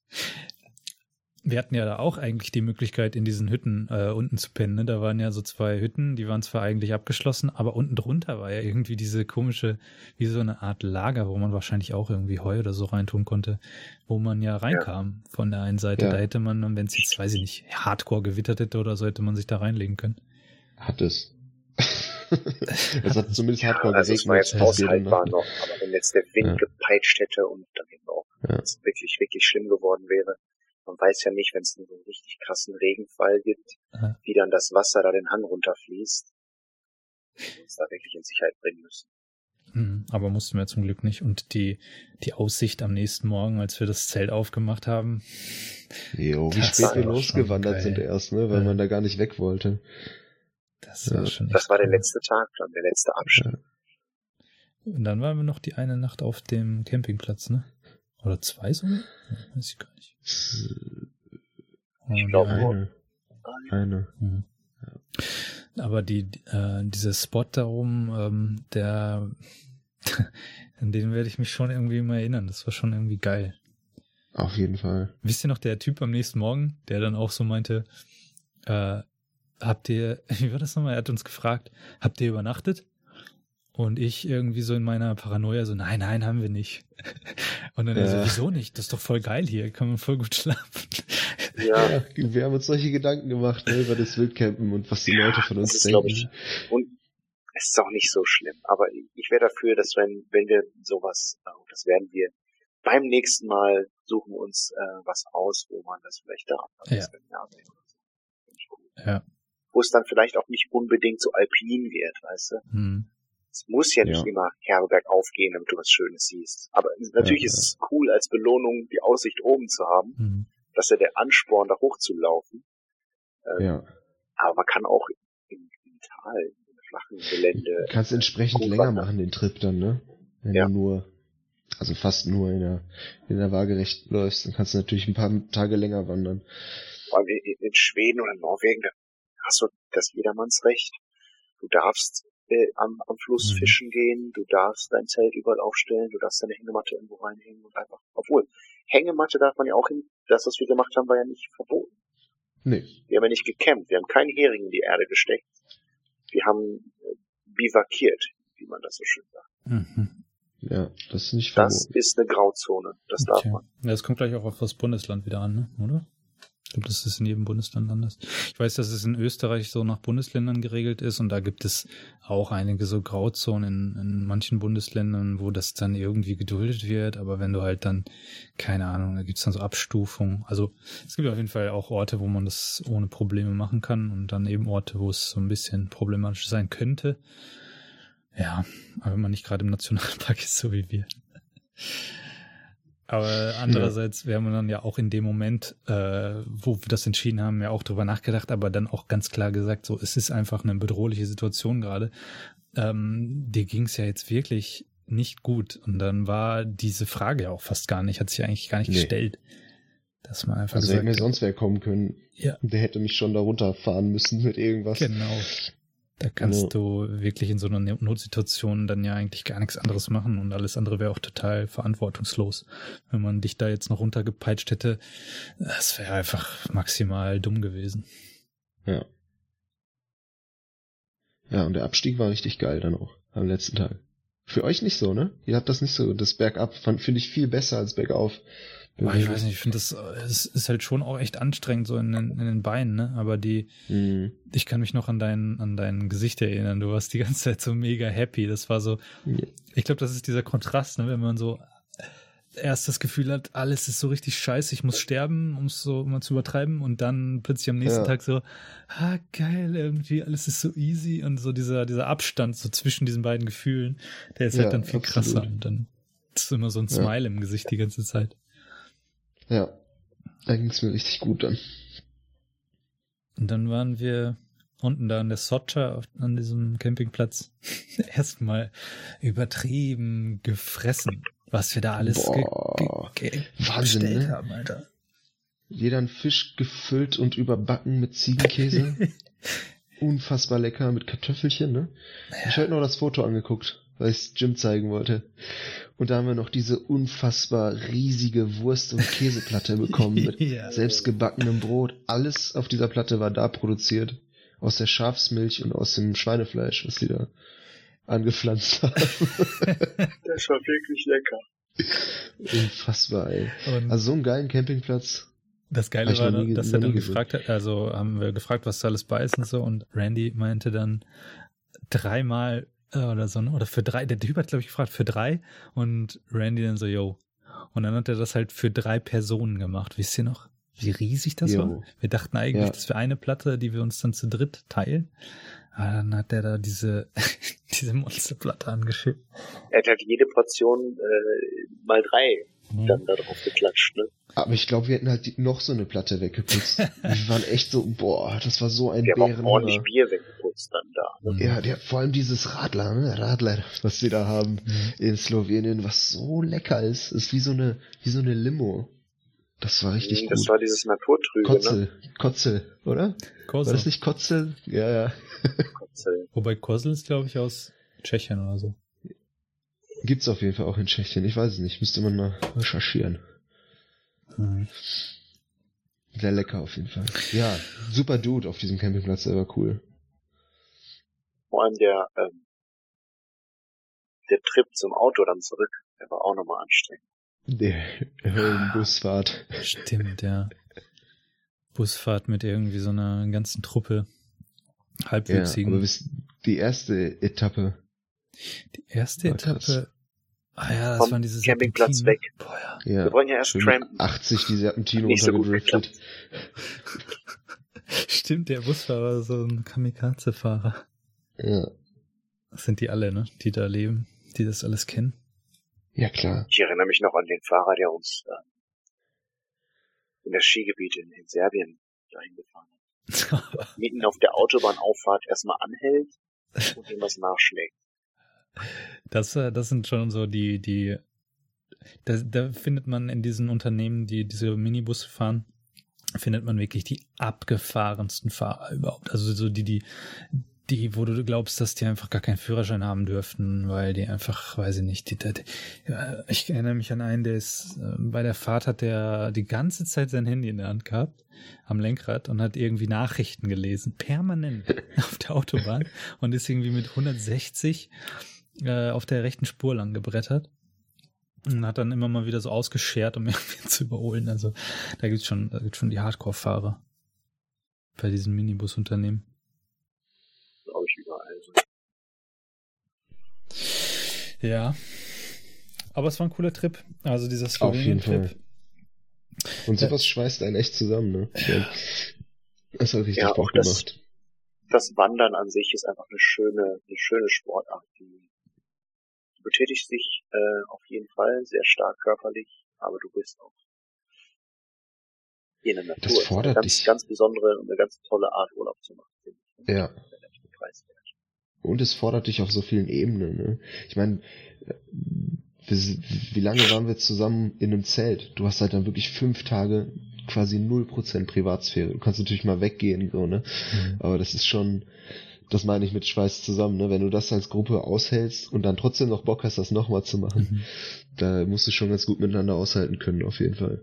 Wir hatten ja da auch eigentlich die Möglichkeit, in diesen Hütten äh, unten zu pennen. Ne? Da waren ja so zwei Hütten, die waren zwar eigentlich abgeschlossen, aber unten drunter war ja irgendwie diese komische, wie so eine Art Lager, wo man wahrscheinlich auch irgendwie Heu oder so reintun konnte, wo man ja reinkam von der einen Seite. Ja. Da hätte man, wenn es jetzt, weiß ich nicht, hardcore gewittert hätte oder so, hätte man sich da reinlegen können. Hat es. es hat zumindest hardcore also es war geregnet. jetzt fast jede aushaltbar noch, aber wenn jetzt der Wind Ja. gepeitscht hätte und dann eben auch Ja. es wirklich, wirklich schlimm geworden wäre, man weiß ja nicht, wenn es einen so einen richtig krassen Regenfall gibt, Aha. wie dann das Wasser da den Hang runterfließt. Wir uns da wirklich in Sicherheit bringen müssen. Mhm, aber mussten wir zum Glück nicht. Und die, die Aussicht am nächsten Morgen, als wir das Zelt aufgemacht haben, Jo, wie Das spät war wir losgewandert sind erst, ne, weil Ja. man da gar nicht weg wollte. Das Ja, war schon Das war der letzte Tag, dann der letzte Abschnitt. Und dann waren wir noch die eine Nacht auf dem Campingplatz, ne? Oder zwei sogar? Ja, weiß ich gar nicht. Ich glaube eine. Eine. eine. Mhm. Aber die, äh, dieser Spot da oben, ähm, der, an den werde ich mich schon irgendwie immer erinnern. Das war schon irgendwie geil. Auf jeden Fall. Wisst ihr noch, der Typ am nächsten Morgen, der dann auch so meinte, äh, habt ihr, wie war das nochmal? Er hat uns gefragt, habt ihr übernachtet? Und ich irgendwie so in meiner Paranoia so, nein, nein, haben wir nicht. Und dann er so, Ja. wieso nicht? Das ist doch voll geil hier, kann man voll gut schlafen. Ja. ja. wir haben uns solche Gedanken gemacht ne, über das Wildcampen und was die ja, Leute von uns ist, denken. Ich, und es ist auch nicht so schlimm. Aber ich wäre dafür, dass wenn, wenn wir sowas, äh, das werden wir beim nächsten Mal suchen wir uns äh, was aus, wo man das vielleicht da ja. ja. Wo es dann vielleicht auch nicht unbedingt so alpin wird, weißt du? Hm. Es muss ja nicht ja. immer Herberg aufgehen, damit du was Schönes siehst. Aber natürlich ja, ist es cool, als Belohnung die Aussicht oben zu haben. Hm. Das ist ja der Ansporn, da hochzulaufen. Ähm, ja. Aber man kann auch im, im Tal, im flachen Gelände. Du kannst entsprechend länger wandern. machen, den Trip dann, ne? Wenn ja. du nur, also fast nur in der, in der Waagerecht läufst, dann kannst du natürlich ein paar Tage länger wandern. Vor allem in, in Schweden oder Norwegen, da hast du das Jedermannsrecht. Du darfst äh, am, am Fluss mhm. fischen gehen, du darfst dein Zelt überall aufstellen, du darfst deine Hängematte irgendwo reinhängen und einfach, obwohl, Hängematte darf man ja auch hin, das, was wir gemacht haben, war ja nicht verboten. Nee. Wir haben ja nicht gekämpft, wir haben keinen Hering in die Erde gesteckt. Wir haben äh, bivakiert, wie man das so schön sagt. Mhm. Ja, das ist nicht verboten. Das ist eine Grauzone, das okay. darf man. Ja, das kommt gleich auch auf das Bundesland wieder an, ne? oder? Ich glaube, das ist in jedem Bundesland anders. Ich weiß, dass es in Österreich so nach Bundesländern geregelt ist und da gibt es auch einige so Grauzonen in, in manchen Bundesländern, wo das dann irgendwie geduldet wird. Aber wenn du halt dann, keine Ahnung, da gibt es dann so Abstufungen. Also es gibt auf jeden Fall auch Orte, wo man das ohne Probleme machen kann und dann eben Orte, wo es so ein bisschen problematisch sein könnte. Ja, aber wenn man nicht gerade im Nationalpark ist, so wie wir. Aber andererseits, ja. wir haben dann ja auch in dem Moment, äh, wo wir das entschieden haben, ja auch drüber nachgedacht, aber dann auch ganz klar gesagt, so, es ist einfach eine bedrohliche Situation gerade. Ähm, dir ging es ja jetzt wirklich nicht gut. Und dann war diese Frage ja auch fast gar nicht, hat sich eigentlich gar nicht nee. gestellt. Dass man einfach also gesagt hätte mir sonst wer kommen können. Ja. Der hätte mich schon da runterfahren müssen mit irgendwas. Genau. Da kannst ja. du wirklich in so einer Notsituation dann ja eigentlich gar nichts anderes machen und alles andere wäre auch total verantwortungslos. Wenn man dich da jetzt noch runtergepeitscht hätte, das wäre einfach maximal dumm gewesen. Ja. Ja, und der Abstieg war richtig geil dann auch am letzten Tag. Für euch nicht so, ne? Ihr habt das nicht so. Das Bergab finde ich viel besser als Bergauf. Boah, ich weiß nicht, ich finde das, es ist halt schon auch echt anstrengend so in den, in den Beinen, ne? Aber die, mhm. ich kann mich noch an dein, an dein Gesicht erinnern. Du warst die ganze Zeit so mega happy. Das war so, ja. ich glaube, das ist dieser Kontrast, ne? Wenn man so erst das Gefühl hat, alles ist so richtig scheiße, ich muss sterben, um es so mal zu übertreiben und dann plötzlich am nächsten ja. Tag so, ah, geil, irgendwie, alles ist so easy und so dieser, dieser Abstand so zwischen diesen beiden Gefühlen, der ist halt ja, halt dann viel absolut. krasser und dann ist immer so ein Smile ja. im Gesicht die ganze Zeit. Ja, da ging es mir richtig gut dann. Und dann waren wir unten da an der Socha an diesem Campingplatz erstmal übertrieben gefressen, was wir da alles Boah, ge ge Wahnsinn, gestellt ne? haben, Alter. Jeder ein Fisch gefüllt und überbacken mit Ziegenkäse. Unfassbar lecker mit Kartoffelchen, ne? Ja. Ich habe heute noch das Foto angeguckt, weil ich Jim zeigen wollte. Und da haben wir noch diese unfassbar riesige Wurst- und Käseplatte bekommen mit ja. selbstgebackenem Brot. Alles auf dieser Platte war da produziert. Aus der Schafsmilch und aus dem Schweinefleisch, was die da angepflanzt haben. Das war wirklich lecker. Unfassbar, ey. Und Also so einen geilen Campingplatz. das Geile ich war, nie- dass er dann gefragt hat, also haben wir gefragt, was da alles bei ist und so und Randy meinte dann dreimal oder so, ne? oder für drei, der Typ hat glaube ich gefragt, für drei und Randy dann so, yo. Und dann hat er das halt für drei Personen gemacht. Wisst ihr noch, wie riesig das Jo. war? Wir dachten eigentlich, Ja. das wäre eine Platte, die wir uns dann zu dritt teilen. Aber dann hat er da diese, diese Monsterplatte angeschickt. Er hat halt jede Portion äh, mal drei Mhm. dann da drauf geklatscht, ne? Aber ich glaube, wir hätten halt die, noch so eine Platte weggeputzt. wir waren echt so, boah, das war so ein Wir haben auch ordentlich. Bier weggeputzt dann da. Mhm. Ja, der, vor allem dieses Radler, ne? Radler, was wir da haben Mhm. in Slowenien, was so lecker ist, ist wie so eine, wie so eine Limo. Das war richtig das gut. war dieses Naturtrübe, ne? Kotzel, Kotzel, oder? War Korsel. das nicht Kotzel? Ja, ja. Kotzel. Wobei Korsel ist, glaube ich, aus Tschechien oder so. Gibt's auf jeden Fall auch in Tschechien. Ich weiß es nicht. Müsste man mal recherchieren. Mhm. Sehr lecker auf jeden Fall. Ja, super Dude auf diesem Campingplatz, der war cool. Vor allem der, ähm, der Trip zum Auto dann zurück, der war auch nochmal anstrengend. Der Höllenbusfahrt. Stimmt, ja. Busfahrt mit irgendwie so einer ganzen Truppe Ja, halbwüchsigen. aber die erste Etappe, die erste war krass. Etappe. Ah ja, das Vom waren diese Campingplatz weg. Boah, ja. ja, Wir wollen ja erst trampen. 80 die Serpentine Nicht so gut runtergedriftet. Stimmt, der Busfahrer war so ein Kamikaze-Fahrer. Ja. Das sind die alle, ne? Die da leben, die das alles kennen. ja, klar. Ich erinnere mich noch an den Fahrer, der uns äh, in das Skigebiet in, in Serbien dahin gefahren hat. Mitten auf der Autobahnauffahrt erstmal anhält und ihm was nachschlägt. Das, äh, das sind schon so die, die, da, da findet man in diesen Unternehmen, die diese Minibusse fahren, findet man wirklich die abgefahrensten Fahrer überhaupt. Also so die, die, die, wo du glaubst, dass die einfach gar keinen Führerschein haben dürften, weil die einfach, weiß ich nicht, die, die, ich erinnere mich an einen, der ist, äh, bei der Fahrt hat der die ganze Zeit sein Handy in der Hand gehabt, am Lenkrad und hat irgendwie Nachrichten gelesen, permanent auf der Autobahn und ist irgendwie mit 160 äh, auf der rechten Spur lang gebrettert und hat dann immer mal wieder so ausgeschert, um irgendwie zu überholen. Also da gibt's schon, da gibt's schon die Hardcore-Fahrer bei diesen Minibusunternehmen. Glaube ich überall. So. Ja. Aber es war ein cooler Trip. Also dieser Auf jeden Slowenien-Trip. Und Ja. sowas schweißt einen echt zusammen, ne? Ja. Das hat richtig Ja, Bock auch das- gemacht. Das Wandern an sich ist einfach eine schöne, eine schöne Sportart. Die du betätigst dich äh, auf jeden Fall sehr stark körperlich, aber du bist auch in der Natur. Das Es ist eine fordert ganz, dich. ganz besondere und eine ganz tolle Art Urlaub zu machen. finde ich. Ja. Und es fordert dich auf so vielen Ebenen, ne? Ich meine, wie, wie lange waren wir zusammen in einem Zelt? Du hast halt dann wirklich fünf Tage quasi 0% Privatsphäre. Du kannst natürlich mal weggehen, so, ne? Mhm. Aber das ist schon, das meine ich mit Schweiß zusammen, ne? Wenn du das als Gruppe aushältst und dann trotzdem noch Bock hast, das nochmal zu machen, Mhm. da musst du schon ganz gut miteinander aushalten können, auf jeden Fall.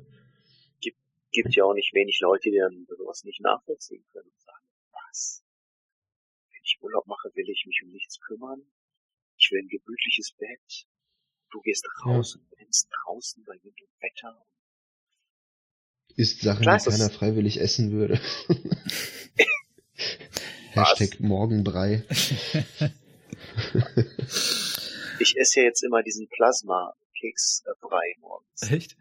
Gibt ja auch nicht wenig Leute, die dann sowas nicht nachvollziehen können und sagen, was? Wenn ich Urlaub mache, will ich mich um nichts kümmern. Ich will ein gemütliches Bett. Du gehst raus und pennst draußen bei Wind und Wetter. Ist Sachen, Klar die keiner freiwillig essen würde. Hashtag Morgenbrei. Ich esse ja jetzt immer diesen Plasma-Keks-Brei morgens. Echt?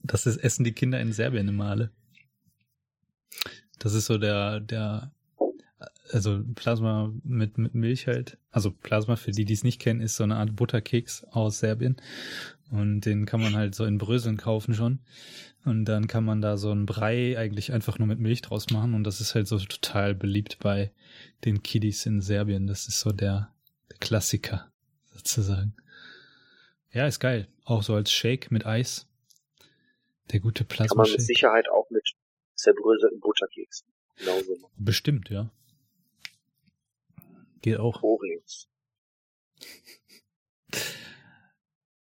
Das ist, essen die Kinder in Serbien immer alle. Das ist so der, der, also Plasma mit, mit Milch halt. Also Plasma, für die, die es nicht kennen, ist so eine Art Butterkeks aus Serbien. Und den kann man halt so in Bröseln kaufen schon. Und dann kann man da so einen Brei eigentlich einfach nur mit Milch draus machen. Und das ist halt so total beliebt bei den Kiddies in Serbien. Das ist so der, der Klassiker, sozusagen. Ja, ist geil. Auch so als Shake mit Eis. Der gute Kann man mit. Sicherheit auch mit zerbröselten Butterkeksen. Genauso machen. Bestimmt, ja. Geht auch. Oreos.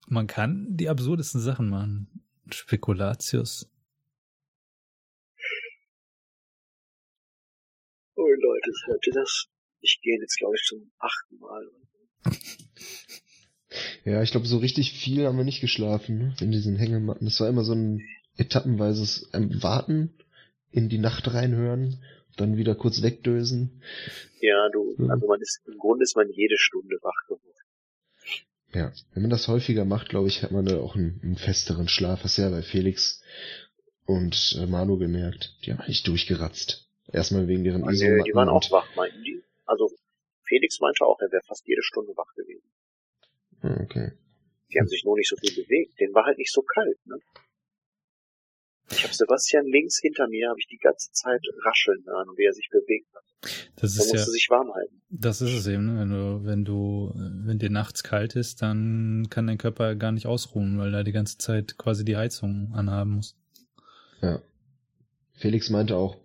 Man kann die absurdesten Sachen machen. Spekulatius. Oh Leute, hört ihr das? Ich gehe jetzt, glaube ich, zum achten Mal. Ja, ich glaube, so richtig viel haben wir nicht geschlafen, ne? In diesen Hängematten. Das war immer so ein etappenweises ähm, Warten, in die Nacht reinhören, dann wieder kurz wegdösen. Ja, du, also man ist, im Grunde ist man jede Stunde wach geworden. Ja, wenn man das häufiger macht, glaube ich, hat man da auch einen, einen festeren Schlaf. Hast ja bei Felix und äh, Manu gemerkt. Die haben eigentlich durchgeratzt. Erstmal wegen deren die, Isomatten die waren auch wach, meinten die. Also Felix meinte auch, er wäre fast jede Stunde wach gewesen. Ah, okay. Die haben sich nur nicht so viel bewegt. Den war halt nicht so kalt, ne? Ich habe Sebastian links hinter mir, habe ich die ganze Zeit rascheln hören, wie er sich bewegt hat. Das ist ja, musste sich warm halten. das ist es eben, ne? wenn du, wenn du, wenn dir nachts kalt ist, dann kann dein Körper gar nicht ausruhen, weil er die ganze Zeit quasi die Heizung anhaben muss. Ja. Felix meinte auch,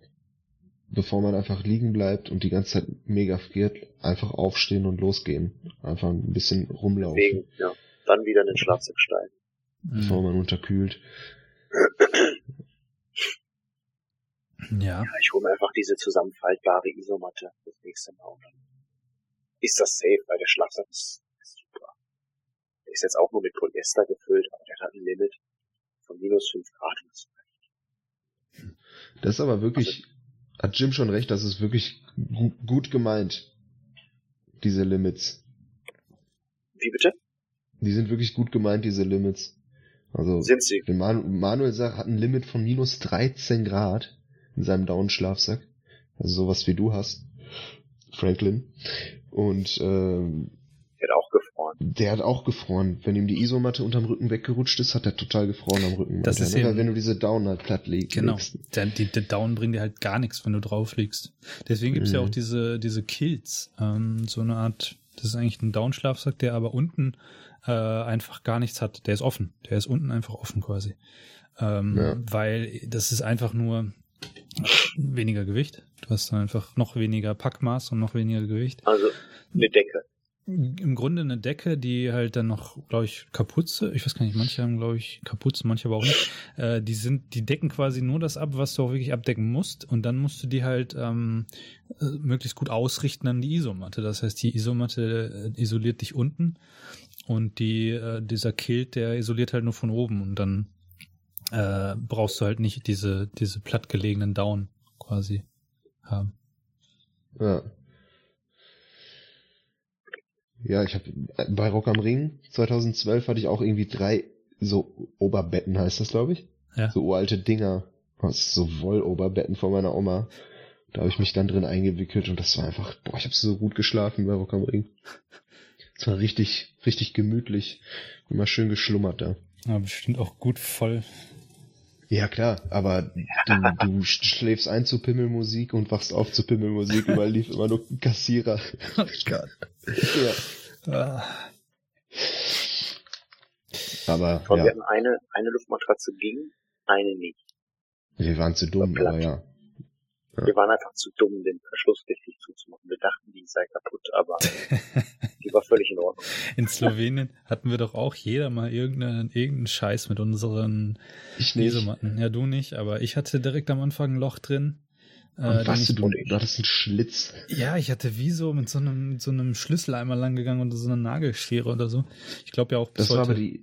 bevor man einfach liegen bleibt und die ganze Zeit mega friert, einfach aufstehen und losgehen. Einfach ein bisschen rumlaufen, Deswegen, ja. Dann wieder in den Schlafsack steigen. bevor Mhm. man unterkühlt. Ja, Ja, ich hole mir einfach diese zusammenfaltbare Isomatte das nächste Mal. Und dann ist das safe, weil der Schlafsack ist, ist super. Der ist jetzt auch nur mit Polyester gefüllt, aber der hat ein Limit von minus 5 Grad. und das reicht. Das ist aber wirklich, also, hat Jim schon recht, das ist wirklich gut gemeint. Diese Limits. Wie bitte? Die sind wirklich gut gemeint, diese Limits. Also, sind sie. Man Manuel sagt, hat ein Limit von minus 13 Grad in seinem Down-Schlafsack. Also sowas wie du hast, Franklin. Und ähm, der hat auch gefroren. Der hat auch gefroren. Wenn ihm die Isomatte unterm Rücken weggerutscht ist, hat er total gefroren am Rücken. Das ist ne? Wenn du diese Down halt platt legst. Genau. Der, die, der Down bringt dir halt gar nichts, wenn du drauf liegst. Deswegen gibt's mhm. ja auch diese, diese Kills. Ähm, so eine Art, das ist eigentlich ein Down-Schlafsack, der aber unten äh, einfach gar nichts hat. Der ist offen. Der ist unten einfach offen quasi. Ähm, ja. Weil das ist einfach nur weniger Gewicht. Du hast dann einfach noch weniger Packmaß und noch weniger Gewicht. Also eine Decke. Im Grunde eine Decke, die halt dann noch, glaube ich, Kapuze, ich weiß gar nicht, manche haben, glaube ich, Kapuze, manche aber auch nicht. Äh, die sind, die decken quasi nur das ab, was du auch wirklich abdecken musst. Und dann musst du die halt ähm, äh, möglichst gut ausrichten an die Isomatte. Das heißt, die Isomatte äh, isoliert dich unten und die, äh, dieser Kilt, der isoliert halt nur von oben und dann äh, brauchst du halt nicht diese, diese plattgelegenen Down quasi haben. Ja. Ja, ich habe bei Rock am Ring 2012 hatte ich auch irgendwie drei so Oberbetten heißt das, glaube ich. Ja. So uralte Dinger. Was so Wolloberbetten von meiner Oma. Da habe ich mich dann drin eingewickelt und das war einfach, boah, ich habe so gut geschlafen bei Rock am Ring. Es war richtig, richtig gemütlich. Immer schön geschlummert da. Ja, bestimmt auch gut voll. Ja, klar, aber du, du schläfst ein zu Pimmelmusik und wachst auf zu Pimmelmusik, weil lief immer nur Kassierer. Oh Gott. Ja. Ah. Aber, aber ja. wir hatten eine, eine Luftmatratze ging, eine nicht. Wir waren zu dumm, aber ja. Ja. Wir waren einfach zu dumm, den Verschluss richtig zuzumachen. Wir dachten, die sei kaputt, aber die war völlig in Ordnung. In Slowenien hatten wir doch auch jeder mal irgendeinen, irgendeinen Scheiß mit unseren ich Isomatten. Ja, du nicht, aber ich hatte direkt am Anfang ein Loch drin. Äh, was du, du, du hattest einen Schlitz. Ja, ich hatte wie so mit so einem, mit so einem Schlüssel einmal lang gegangen und so eine Nagelschere oder so. Ich glaube ja auch bis Das heute. war aber die,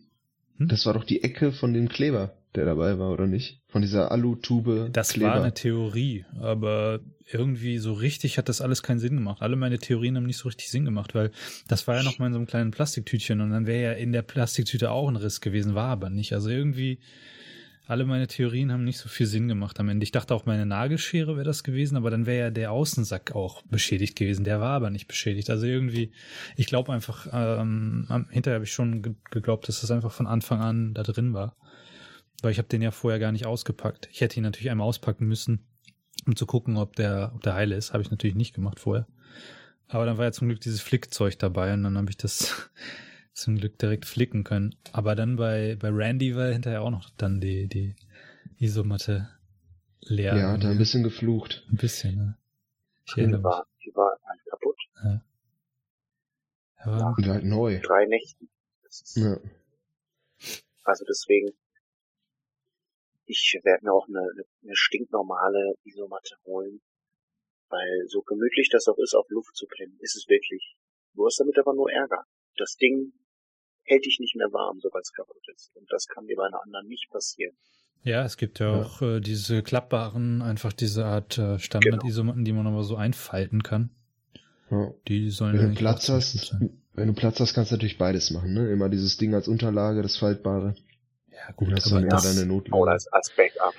hm? das war doch die Ecke von dem Kleber der dabei war, oder nicht? Von dieser Alutube. Das Kleber. war eine Theorie, aber irgendwie so richtig hat das alles keinen Sinn gemacht. Alle meine Theorien haben nicht so richtig Sinn gemacht, weil das war ja noch mal in so einem kleinen Plastiktütchen und dann wäre ja in der Plastiktüte auch ein Riss gewesen, war aber nicht. Also irgendwie alle meine Theorien haben nicht so viel Sinn gemacht am Ende. Ich dachte auch, meine Nagelschere wäre das gewesen, aber dann wäre ja der Außensack auch beschädigt gewesen. Der war aber nicht beschädigt. Also irgendwie, ich glaube einfach, ähm, hinterher habe ich schon geglaubt, dass das einfach von Anfang an da drin war. Weil ich habe den ja vorher gar nicht ausgepackt. Ich hätte ihn natürlich einmal auspacken müssen, um zu gucken, ob der, ob der heile ist. Habe ich natürlich nicht gemacht vorher. Aber dann war ja zum Glück dieses Flickzeug dabei und dann habe ich das zum Glück direkt flicken können. Aber dann bei, bei Randy war hinterher auch noch dann die, die Isomatte leer. Ja, er ein bisschen geflucht. Ein bisschen, ne? Ich die erinnere war, Die war halt kaputt. Ja. Ja, und halt neu. Drei Nächten. Ja. Also deswegen, ich werde mir auch eine, eine stinknormale Isomatte holen, weil so gemütlich das auch ist, auf Luft zu pennen, ist es wirklich. Du hast damit aber nur Ärger. Das Ding hält dich nicht mehr warm, sobald es kaputt ist. Und das kann dir bei einer anderen nicht passieren. Ja, es gibt ja, ja. auch äh, diese klappbaren, einfach diese Art äh, Standard-Isomatten, die man aber so einfalten kann. Ja. Die sollen wenn du Platz hast, wenn du Platz hast, kannst du natürlich beides machen, ne? Immer dieses Ding als Unterlage, das Faltbare. Ja, gut, das aber das, deine Notlage. Oder als, als Backup.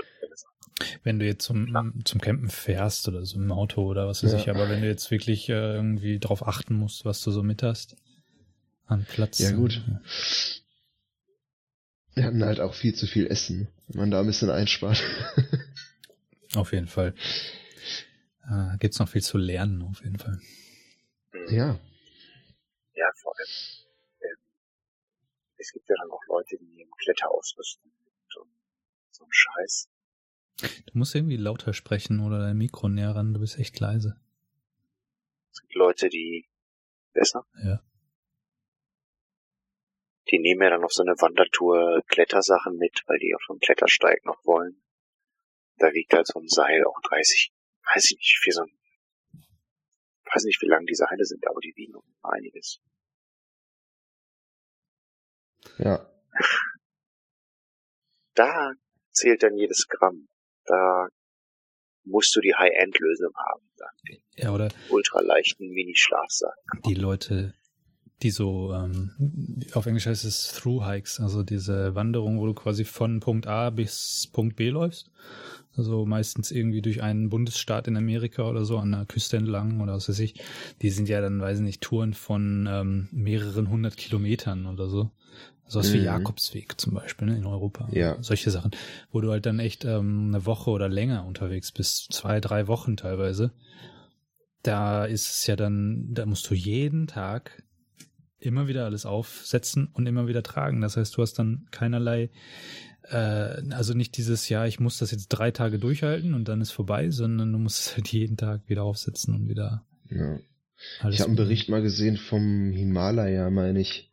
Wenn du jetzt zum, zum Campen fährst oder so im Auto oder was weiß ja. ich, aber wenn du jetzt wirklich äh, irgendwie drauf achten musst, was du so mit hast, an Platz. Ja, gut. Ja. Wir hatten halt auch viel zu viel Essen, wenn man da ein bisschen einspart. auf jeden Fall. Äh, gibt's noch viel zu lernen, auf jeden Fall. Ja. Ja, vor allem. Es gibt ja dann auch Leute, die im Kletter ausrüsten. So, so ein Scheiß. Du musst irgendwie lauter sprechen oder dein Mikro näher ran, du bist echt leise. Es gibt Leute, die besser. Ja die nehmen ja dann auf so eine Wandertour Klettersachen mit, weil die auf so einen Klettersteig noch wollen. Da wiegt halt so ein Seil auch 30, weiß ich nicht, wie so ein, weiß nicht, wie lang die Seile sind, aber die wiegen einiges. Ja. Da zählt dann jedes Gramm. Da musst du die High-End-Lösung haben. Dann. Ja, oder ultraleichten Mini-Schlafsack. Die Leute, die so, ähm, auf Englisch heißt es Through-Hikes, also diese Wanderung, wo du quasi von Punkt A bis Punkt B läufst. Also meistens irgendwie durch einen Bundesstaat in Amerika oder so an der Küste entlang oder was weiß ich. Die sind ja dann, weiß ich nicht, Touren von ähm, mehreren hundert Kilometern oder so. So was mhm. wie Jakobsweg zum Beispiel ne, in Europa. Ja. Solche Sachen, wo du halt dann echt ähm, eine Woche oder länger unterwegs bist, zwei, drei Wochen teilweise. Da ist es ja dann, da musst du jeden Tag immer wieder alles aufsetzen und immer wieder tragen. Das heißt, du hast dann keinerlei, äh, also nicht dieses, ja, ich muss das jetzt drei Tage durchhalten und dann ist vorbei, sondern du musst es halt jeden Tag wieder aufsetzen und wieder. Ja. ich habe einen Bericht mal gesehen vom Himalaya, meine ich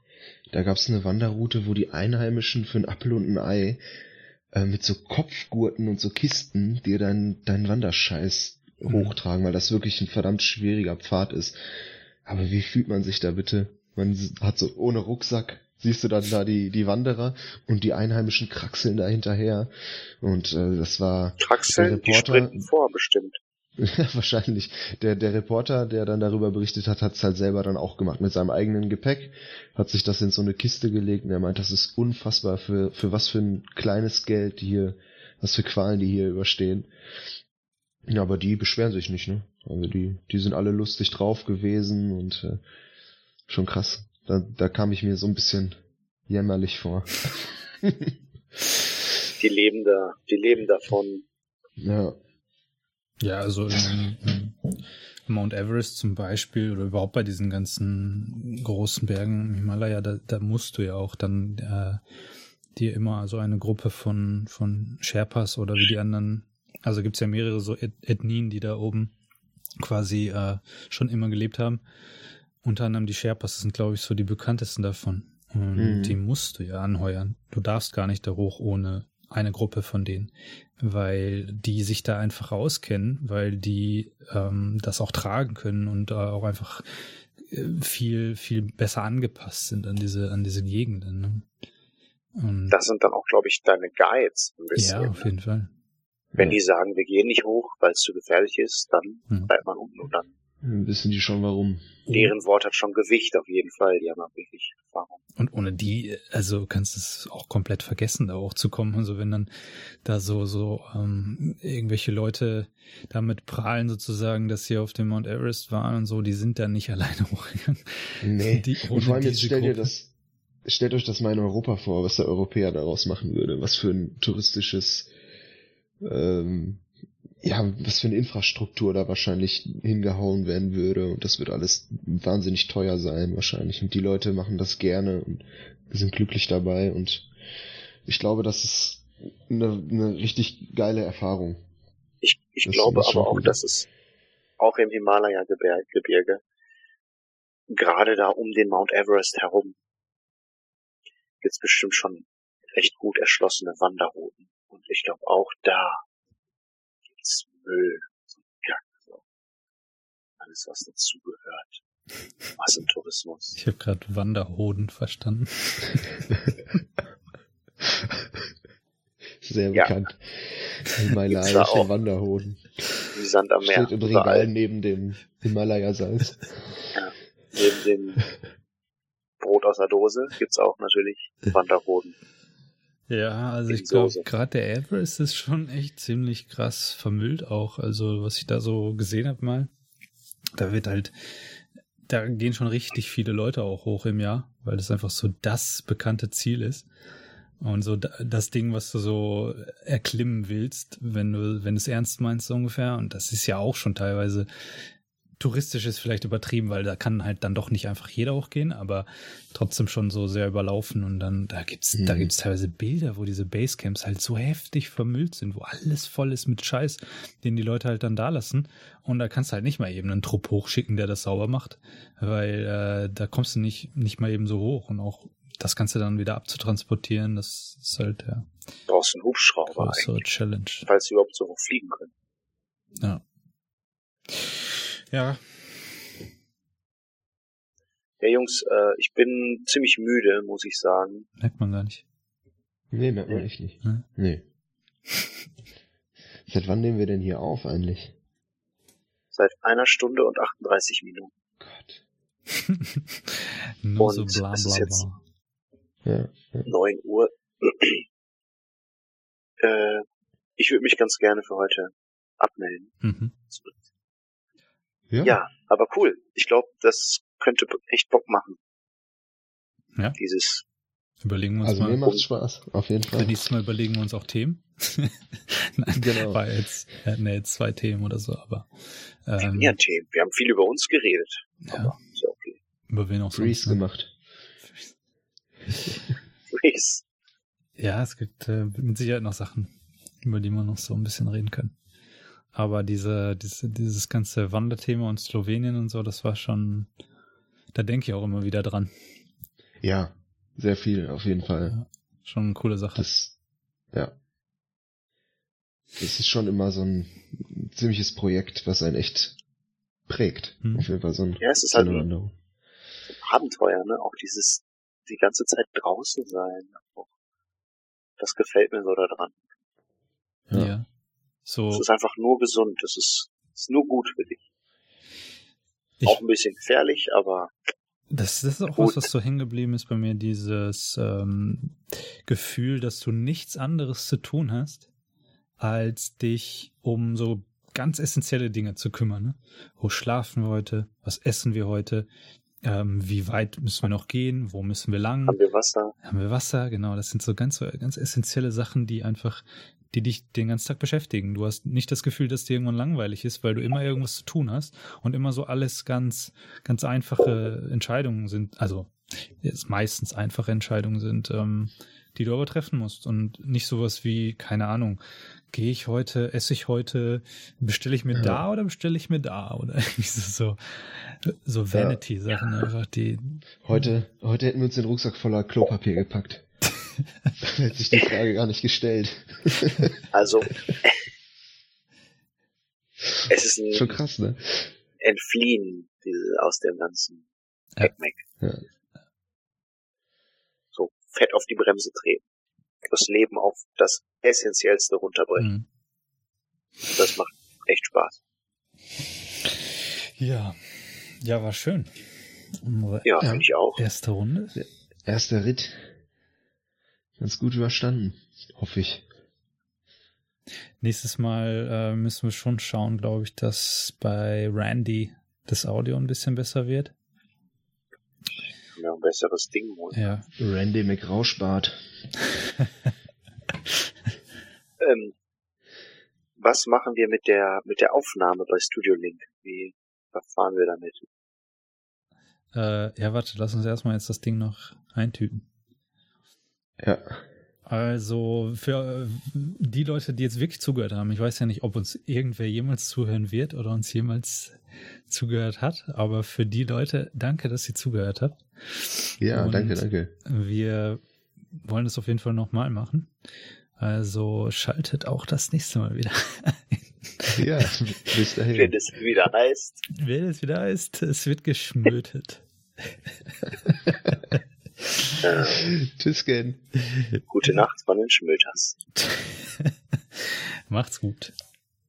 da gab es eine Wanderroute, wo die Einheimischen für ein Apfel und ein Ei äh, mit so Kopfgurten und so Kisten dir deinen dein Wanderscheiß mhm. hochtragen, weil das wirklich ein verdammt schwieriger Pfad ist. Aber wie fühlt man sich da bitte? Man hat so ohne Rucksack, siehst du dann da die, die Wanderer und die Einheimischen kraxeln da hinterher. Und äh, das war Kraxeln, der Reporter. Die vor, bestimmt. Ja, wahrscheinlich. Der, der Reporter, der dann darüber berichtet hat, hat es halt selber dann auch gemacht mit seinem eigenen Gepäck, hat sich das in so eine Kiste gelegt und er meint, das ist unfassbar für, für was für ein kleines Geld hier, was für Qualen die hier überstehen. Ja, aber die beschweren sich nicht, ne? Also die, die sind alle lustig drauf gewesen und äh, schon krass. Da, da kam ich mir so ein bisschen jämmerlich vor. die leben da, die leben davon. Ja. Ja, also in, in Mount Everest zum Beispiel oder überhaupt bei diesen ganzen großen Bergen im Himalaya, da, da musst du ja auch dann äh, dir immer so eine Gruppe von, von Sherpas oder wie die anderen, also gibt's ja mehrere so Ethnien, die da oben quasi äh, schon immer gelebt haben. Unter anderem die Sherpas, das sind glaube ich so die bekanntesten davon. Und mhm. die musst du ja anheuern. Du darfst gar nicht da hoch ohne eine Gruppe von denen, weil die sich da einfach auskennen, weil die ähm, das auch tragen können und äh, auch einfach äh, viel, viel besser angepasst sind an diese, an diese Gegenden. Ne? Und das sind dann auch, glaube ich, deine Guides ein bisschen. Ja, auf jeden Fall. Wenn ja. die sagen, wir gehen nicht hoch, weil es zu gefährlich ist, dann hm. bleibt man unten und dann Wissen die schon warum? Deren Wort hat schon Gewicht auf jeden Fall, die haben auch wirklich Erfahrung. Und ohne die, also kannst du es auch komplett vergessen, da hochzukommen. Also wenn dann da so, so ähm, irgendwelche Leute damit prahlen sozusagen, dass sie auf dem Mount Everest waren und so, die sind dann nicht alleine hochgegangen. Nee, die, und vor allem jetzt stell dir das, stellt euch das mal in Europa vor, was der Europäer daraus machen würde, was für ein touristisches ähm, ja, was für eine Infrastruktur da wahrscheinlich hingehauen werden würde und das wird alles wahnsinnig teuer sein wahrscheinlich und die Leute machen das gerne und sind glücklich dabei und ich glaube, das ist eine, eine richtig geile Erfahrung. Ich, ich glaube aber auch, gut. dass es auch im Himalaya-Gebirge, gerade da um den Mount Everest herum, gibt's bestimmt schon recht gut erschlossene Wanderrouten. Und ich glaube auch da Müll, so Kack, so. Alles, was dazugehört. Massentourismus. Ich habe gerade Wanderhoden verstanden. Sehr bekannt. Himalayische Wanderhoden. Wie Sand am Meer. Steht im Regal neben dem Himalaya-Salz. Ja, neben dem Brot aus der Dose gibt's auch natürlich Wanderhoden. Ja, also ich glaube, gerade der Everest ist schon echt ziemlich krass vermüllt auch. Also was ich da so gesehen habe mal, da wird halt, da gehen schon richtig viele Leute auch hoch im Jahr, weil das einfach so das bekannte Ziel ist. Und so das Ding, was du so erklimmen willst, wenn du, wenn du es ernst meinst, so ungefähr. Und das ist ja auch schon teilweise touristisch ist vielleicht übertrieben, weil da kann halt dann doch nicht einfach jeder hochgehen, aber trotzdem schon so sehr überlaufen und dann da gibt's mhm. da gibt's teilweise Bilder, wo diese Basecamps halt so heftig vermüllt sind, wo alles voll ist mit Scheiß, den die Leute halt dann da lassen und da kannst du halt nicht mal eben einen Trupp hochschicken, der das sauber macht, weil äh, da kommst du nicht nicht mal eben so hoch und auch das kannst du dann wieder abzutransportieren, das ist halt ja. Du brauchst einen Hubschrauber. Große Challenge. Falls sie überhaupt so hoch fliegen können. Ja. Ja. Ja, Jungs, äh, ich bin ziemlich müde, muss ich sagen. Merkt man gar nicht. Nee, merkt man echt nicht. Hm? Nee. Seit wann nehmen wir denn hier auf eigentlich? Seit einer Stunde und 38 Minuten. Gott. Nur Und so bla es bla ist jetzt- bla. Ja. ja. 9 Uhr. äh, ich würde mich ganz gerne für heute abmelden. Mhm. Ja. Ja, aber cool. Ich glaube, das könnte echt Bock machen. Ja. Dieses, Überlegen wir uns Also mir mal. macht Spaß, auf jeden Fall. Nächstes Mal überlegen wir uns auch Themen. Nein, Genau. war jetzt, wir hatten ja jetzt zwei Themen oder so, aber wir ähm, hatten ja Themen. Wir haben viel über uns geredet. ja, Aber ist ja okay. über wen auch Freeze sonst. Ne? gemacht. Freeze. Ja, es gibt äh, mit Sicherheit noch Sachen, über die wir noch so ein bisschen reden können. Aber diese, diese, dieses ganze Wanderthema und Slowenien und so, das war schon, da denke ich auch immer wieder dran. Ja, sehr viel, auf jeden Fall. Ja, schon eine coole Sache. Das, ja. Das ist schon immer so ein ziemliches Projekt, was einen echt prägt. Hm. Auf jeden Fall so ein, Ja, es ist halt eine ein Wanderung. Abenteuer, ne? Auch dieses, die ganze Zeit draußen sein. Auch das gefällt mir so daran. ja. Ja. So, Es ist einfach nur gesund. Es ist, ist nur gut für dich. ich, Auch ein bisschen gefährlich, aber Das, das ist auch Gut. was, was so hängen geblieben ist bei mir, dieses ähm, Gefühl, dass du nichts anderes zu tun hast, als dich um so ganz essentielle Dinge zu kümmern. Ne? Wo schlafen wir heute? Was essen wir heute? Ähm, wie weit müssen wir noch gehen? Wo müssen wir lang? haben wir Wasser. Haben wir Wasser? Genau, das sind so ganz, ganz essentielle Sachen, die einfach, die dich den ganzen Tag beschäftigen. Du hast nicht das Gefühl, dass dir irgendwann langweilig ist, weil du immer irgendwas zu tun hast und immer so alles ganz, ganz einfache Entscheidungen sind, also jetzt meistens einfache Entscheidungen sind, ähm, die du aber treffen musst und nicht sowas wie, keine Ahnung, gehe ich heute, esse ich heute, bestelle ich mir Ja. da oder bestelle ich mir da oder irgendwie so, so Vanity-Sachen einfach, die, Heute, heute hätten wir uns den Rucksack voller Klopapier gepackt. da hätte sich die Frage gar nicht gestellt. Also, es ist Schon ein krass, ne? Entfliehen diese, aus dem ganzen Ja. Heckmeck. Ja. Fett auf die Bremse treten. Das Leben auf das Essentiellste runterbrechen. mh. Das macht echt Spaß. Ja, ja, war schön. Unsere Ja, Ja. finde ich auch. erste Runde. Erster Ritt. Ganz gut überstanden. Hoffe ich. Nächstes Mal äh, müssen wir schon schauen, glaube ich, dass bei Randy das Audio ein bisschen besser wird. Besseres Ding holen. Ja, Randy McRauschbart. Ähm, was machen wir mit der mit der Aufnahme bei Studio Link? Wie verfahren wir damit? äh, ja, warte, lass uns erstmal jetzt das Ding noch eintüten. Ja. Also für äh, die Leute, die jetzt wirklich zugehört haben, ich weiß ja nicht, ob uns irgendwer jemals zuhören wird oder uns jemals zugehört hat, aber für die Leute, danke, dass ihr zugehört habt. Ja, Und- danke, danke. Wir wollen es auf jeden Fall nochmal machen. Also schaltet auch das nächste Mal wieder. Ja, bis Wenn dahin. es wieder heißt, Wer es wieder ist, es wird geschmötet. Tschüss, Gen. gute Nacht von den Schmöters. Macht's gut.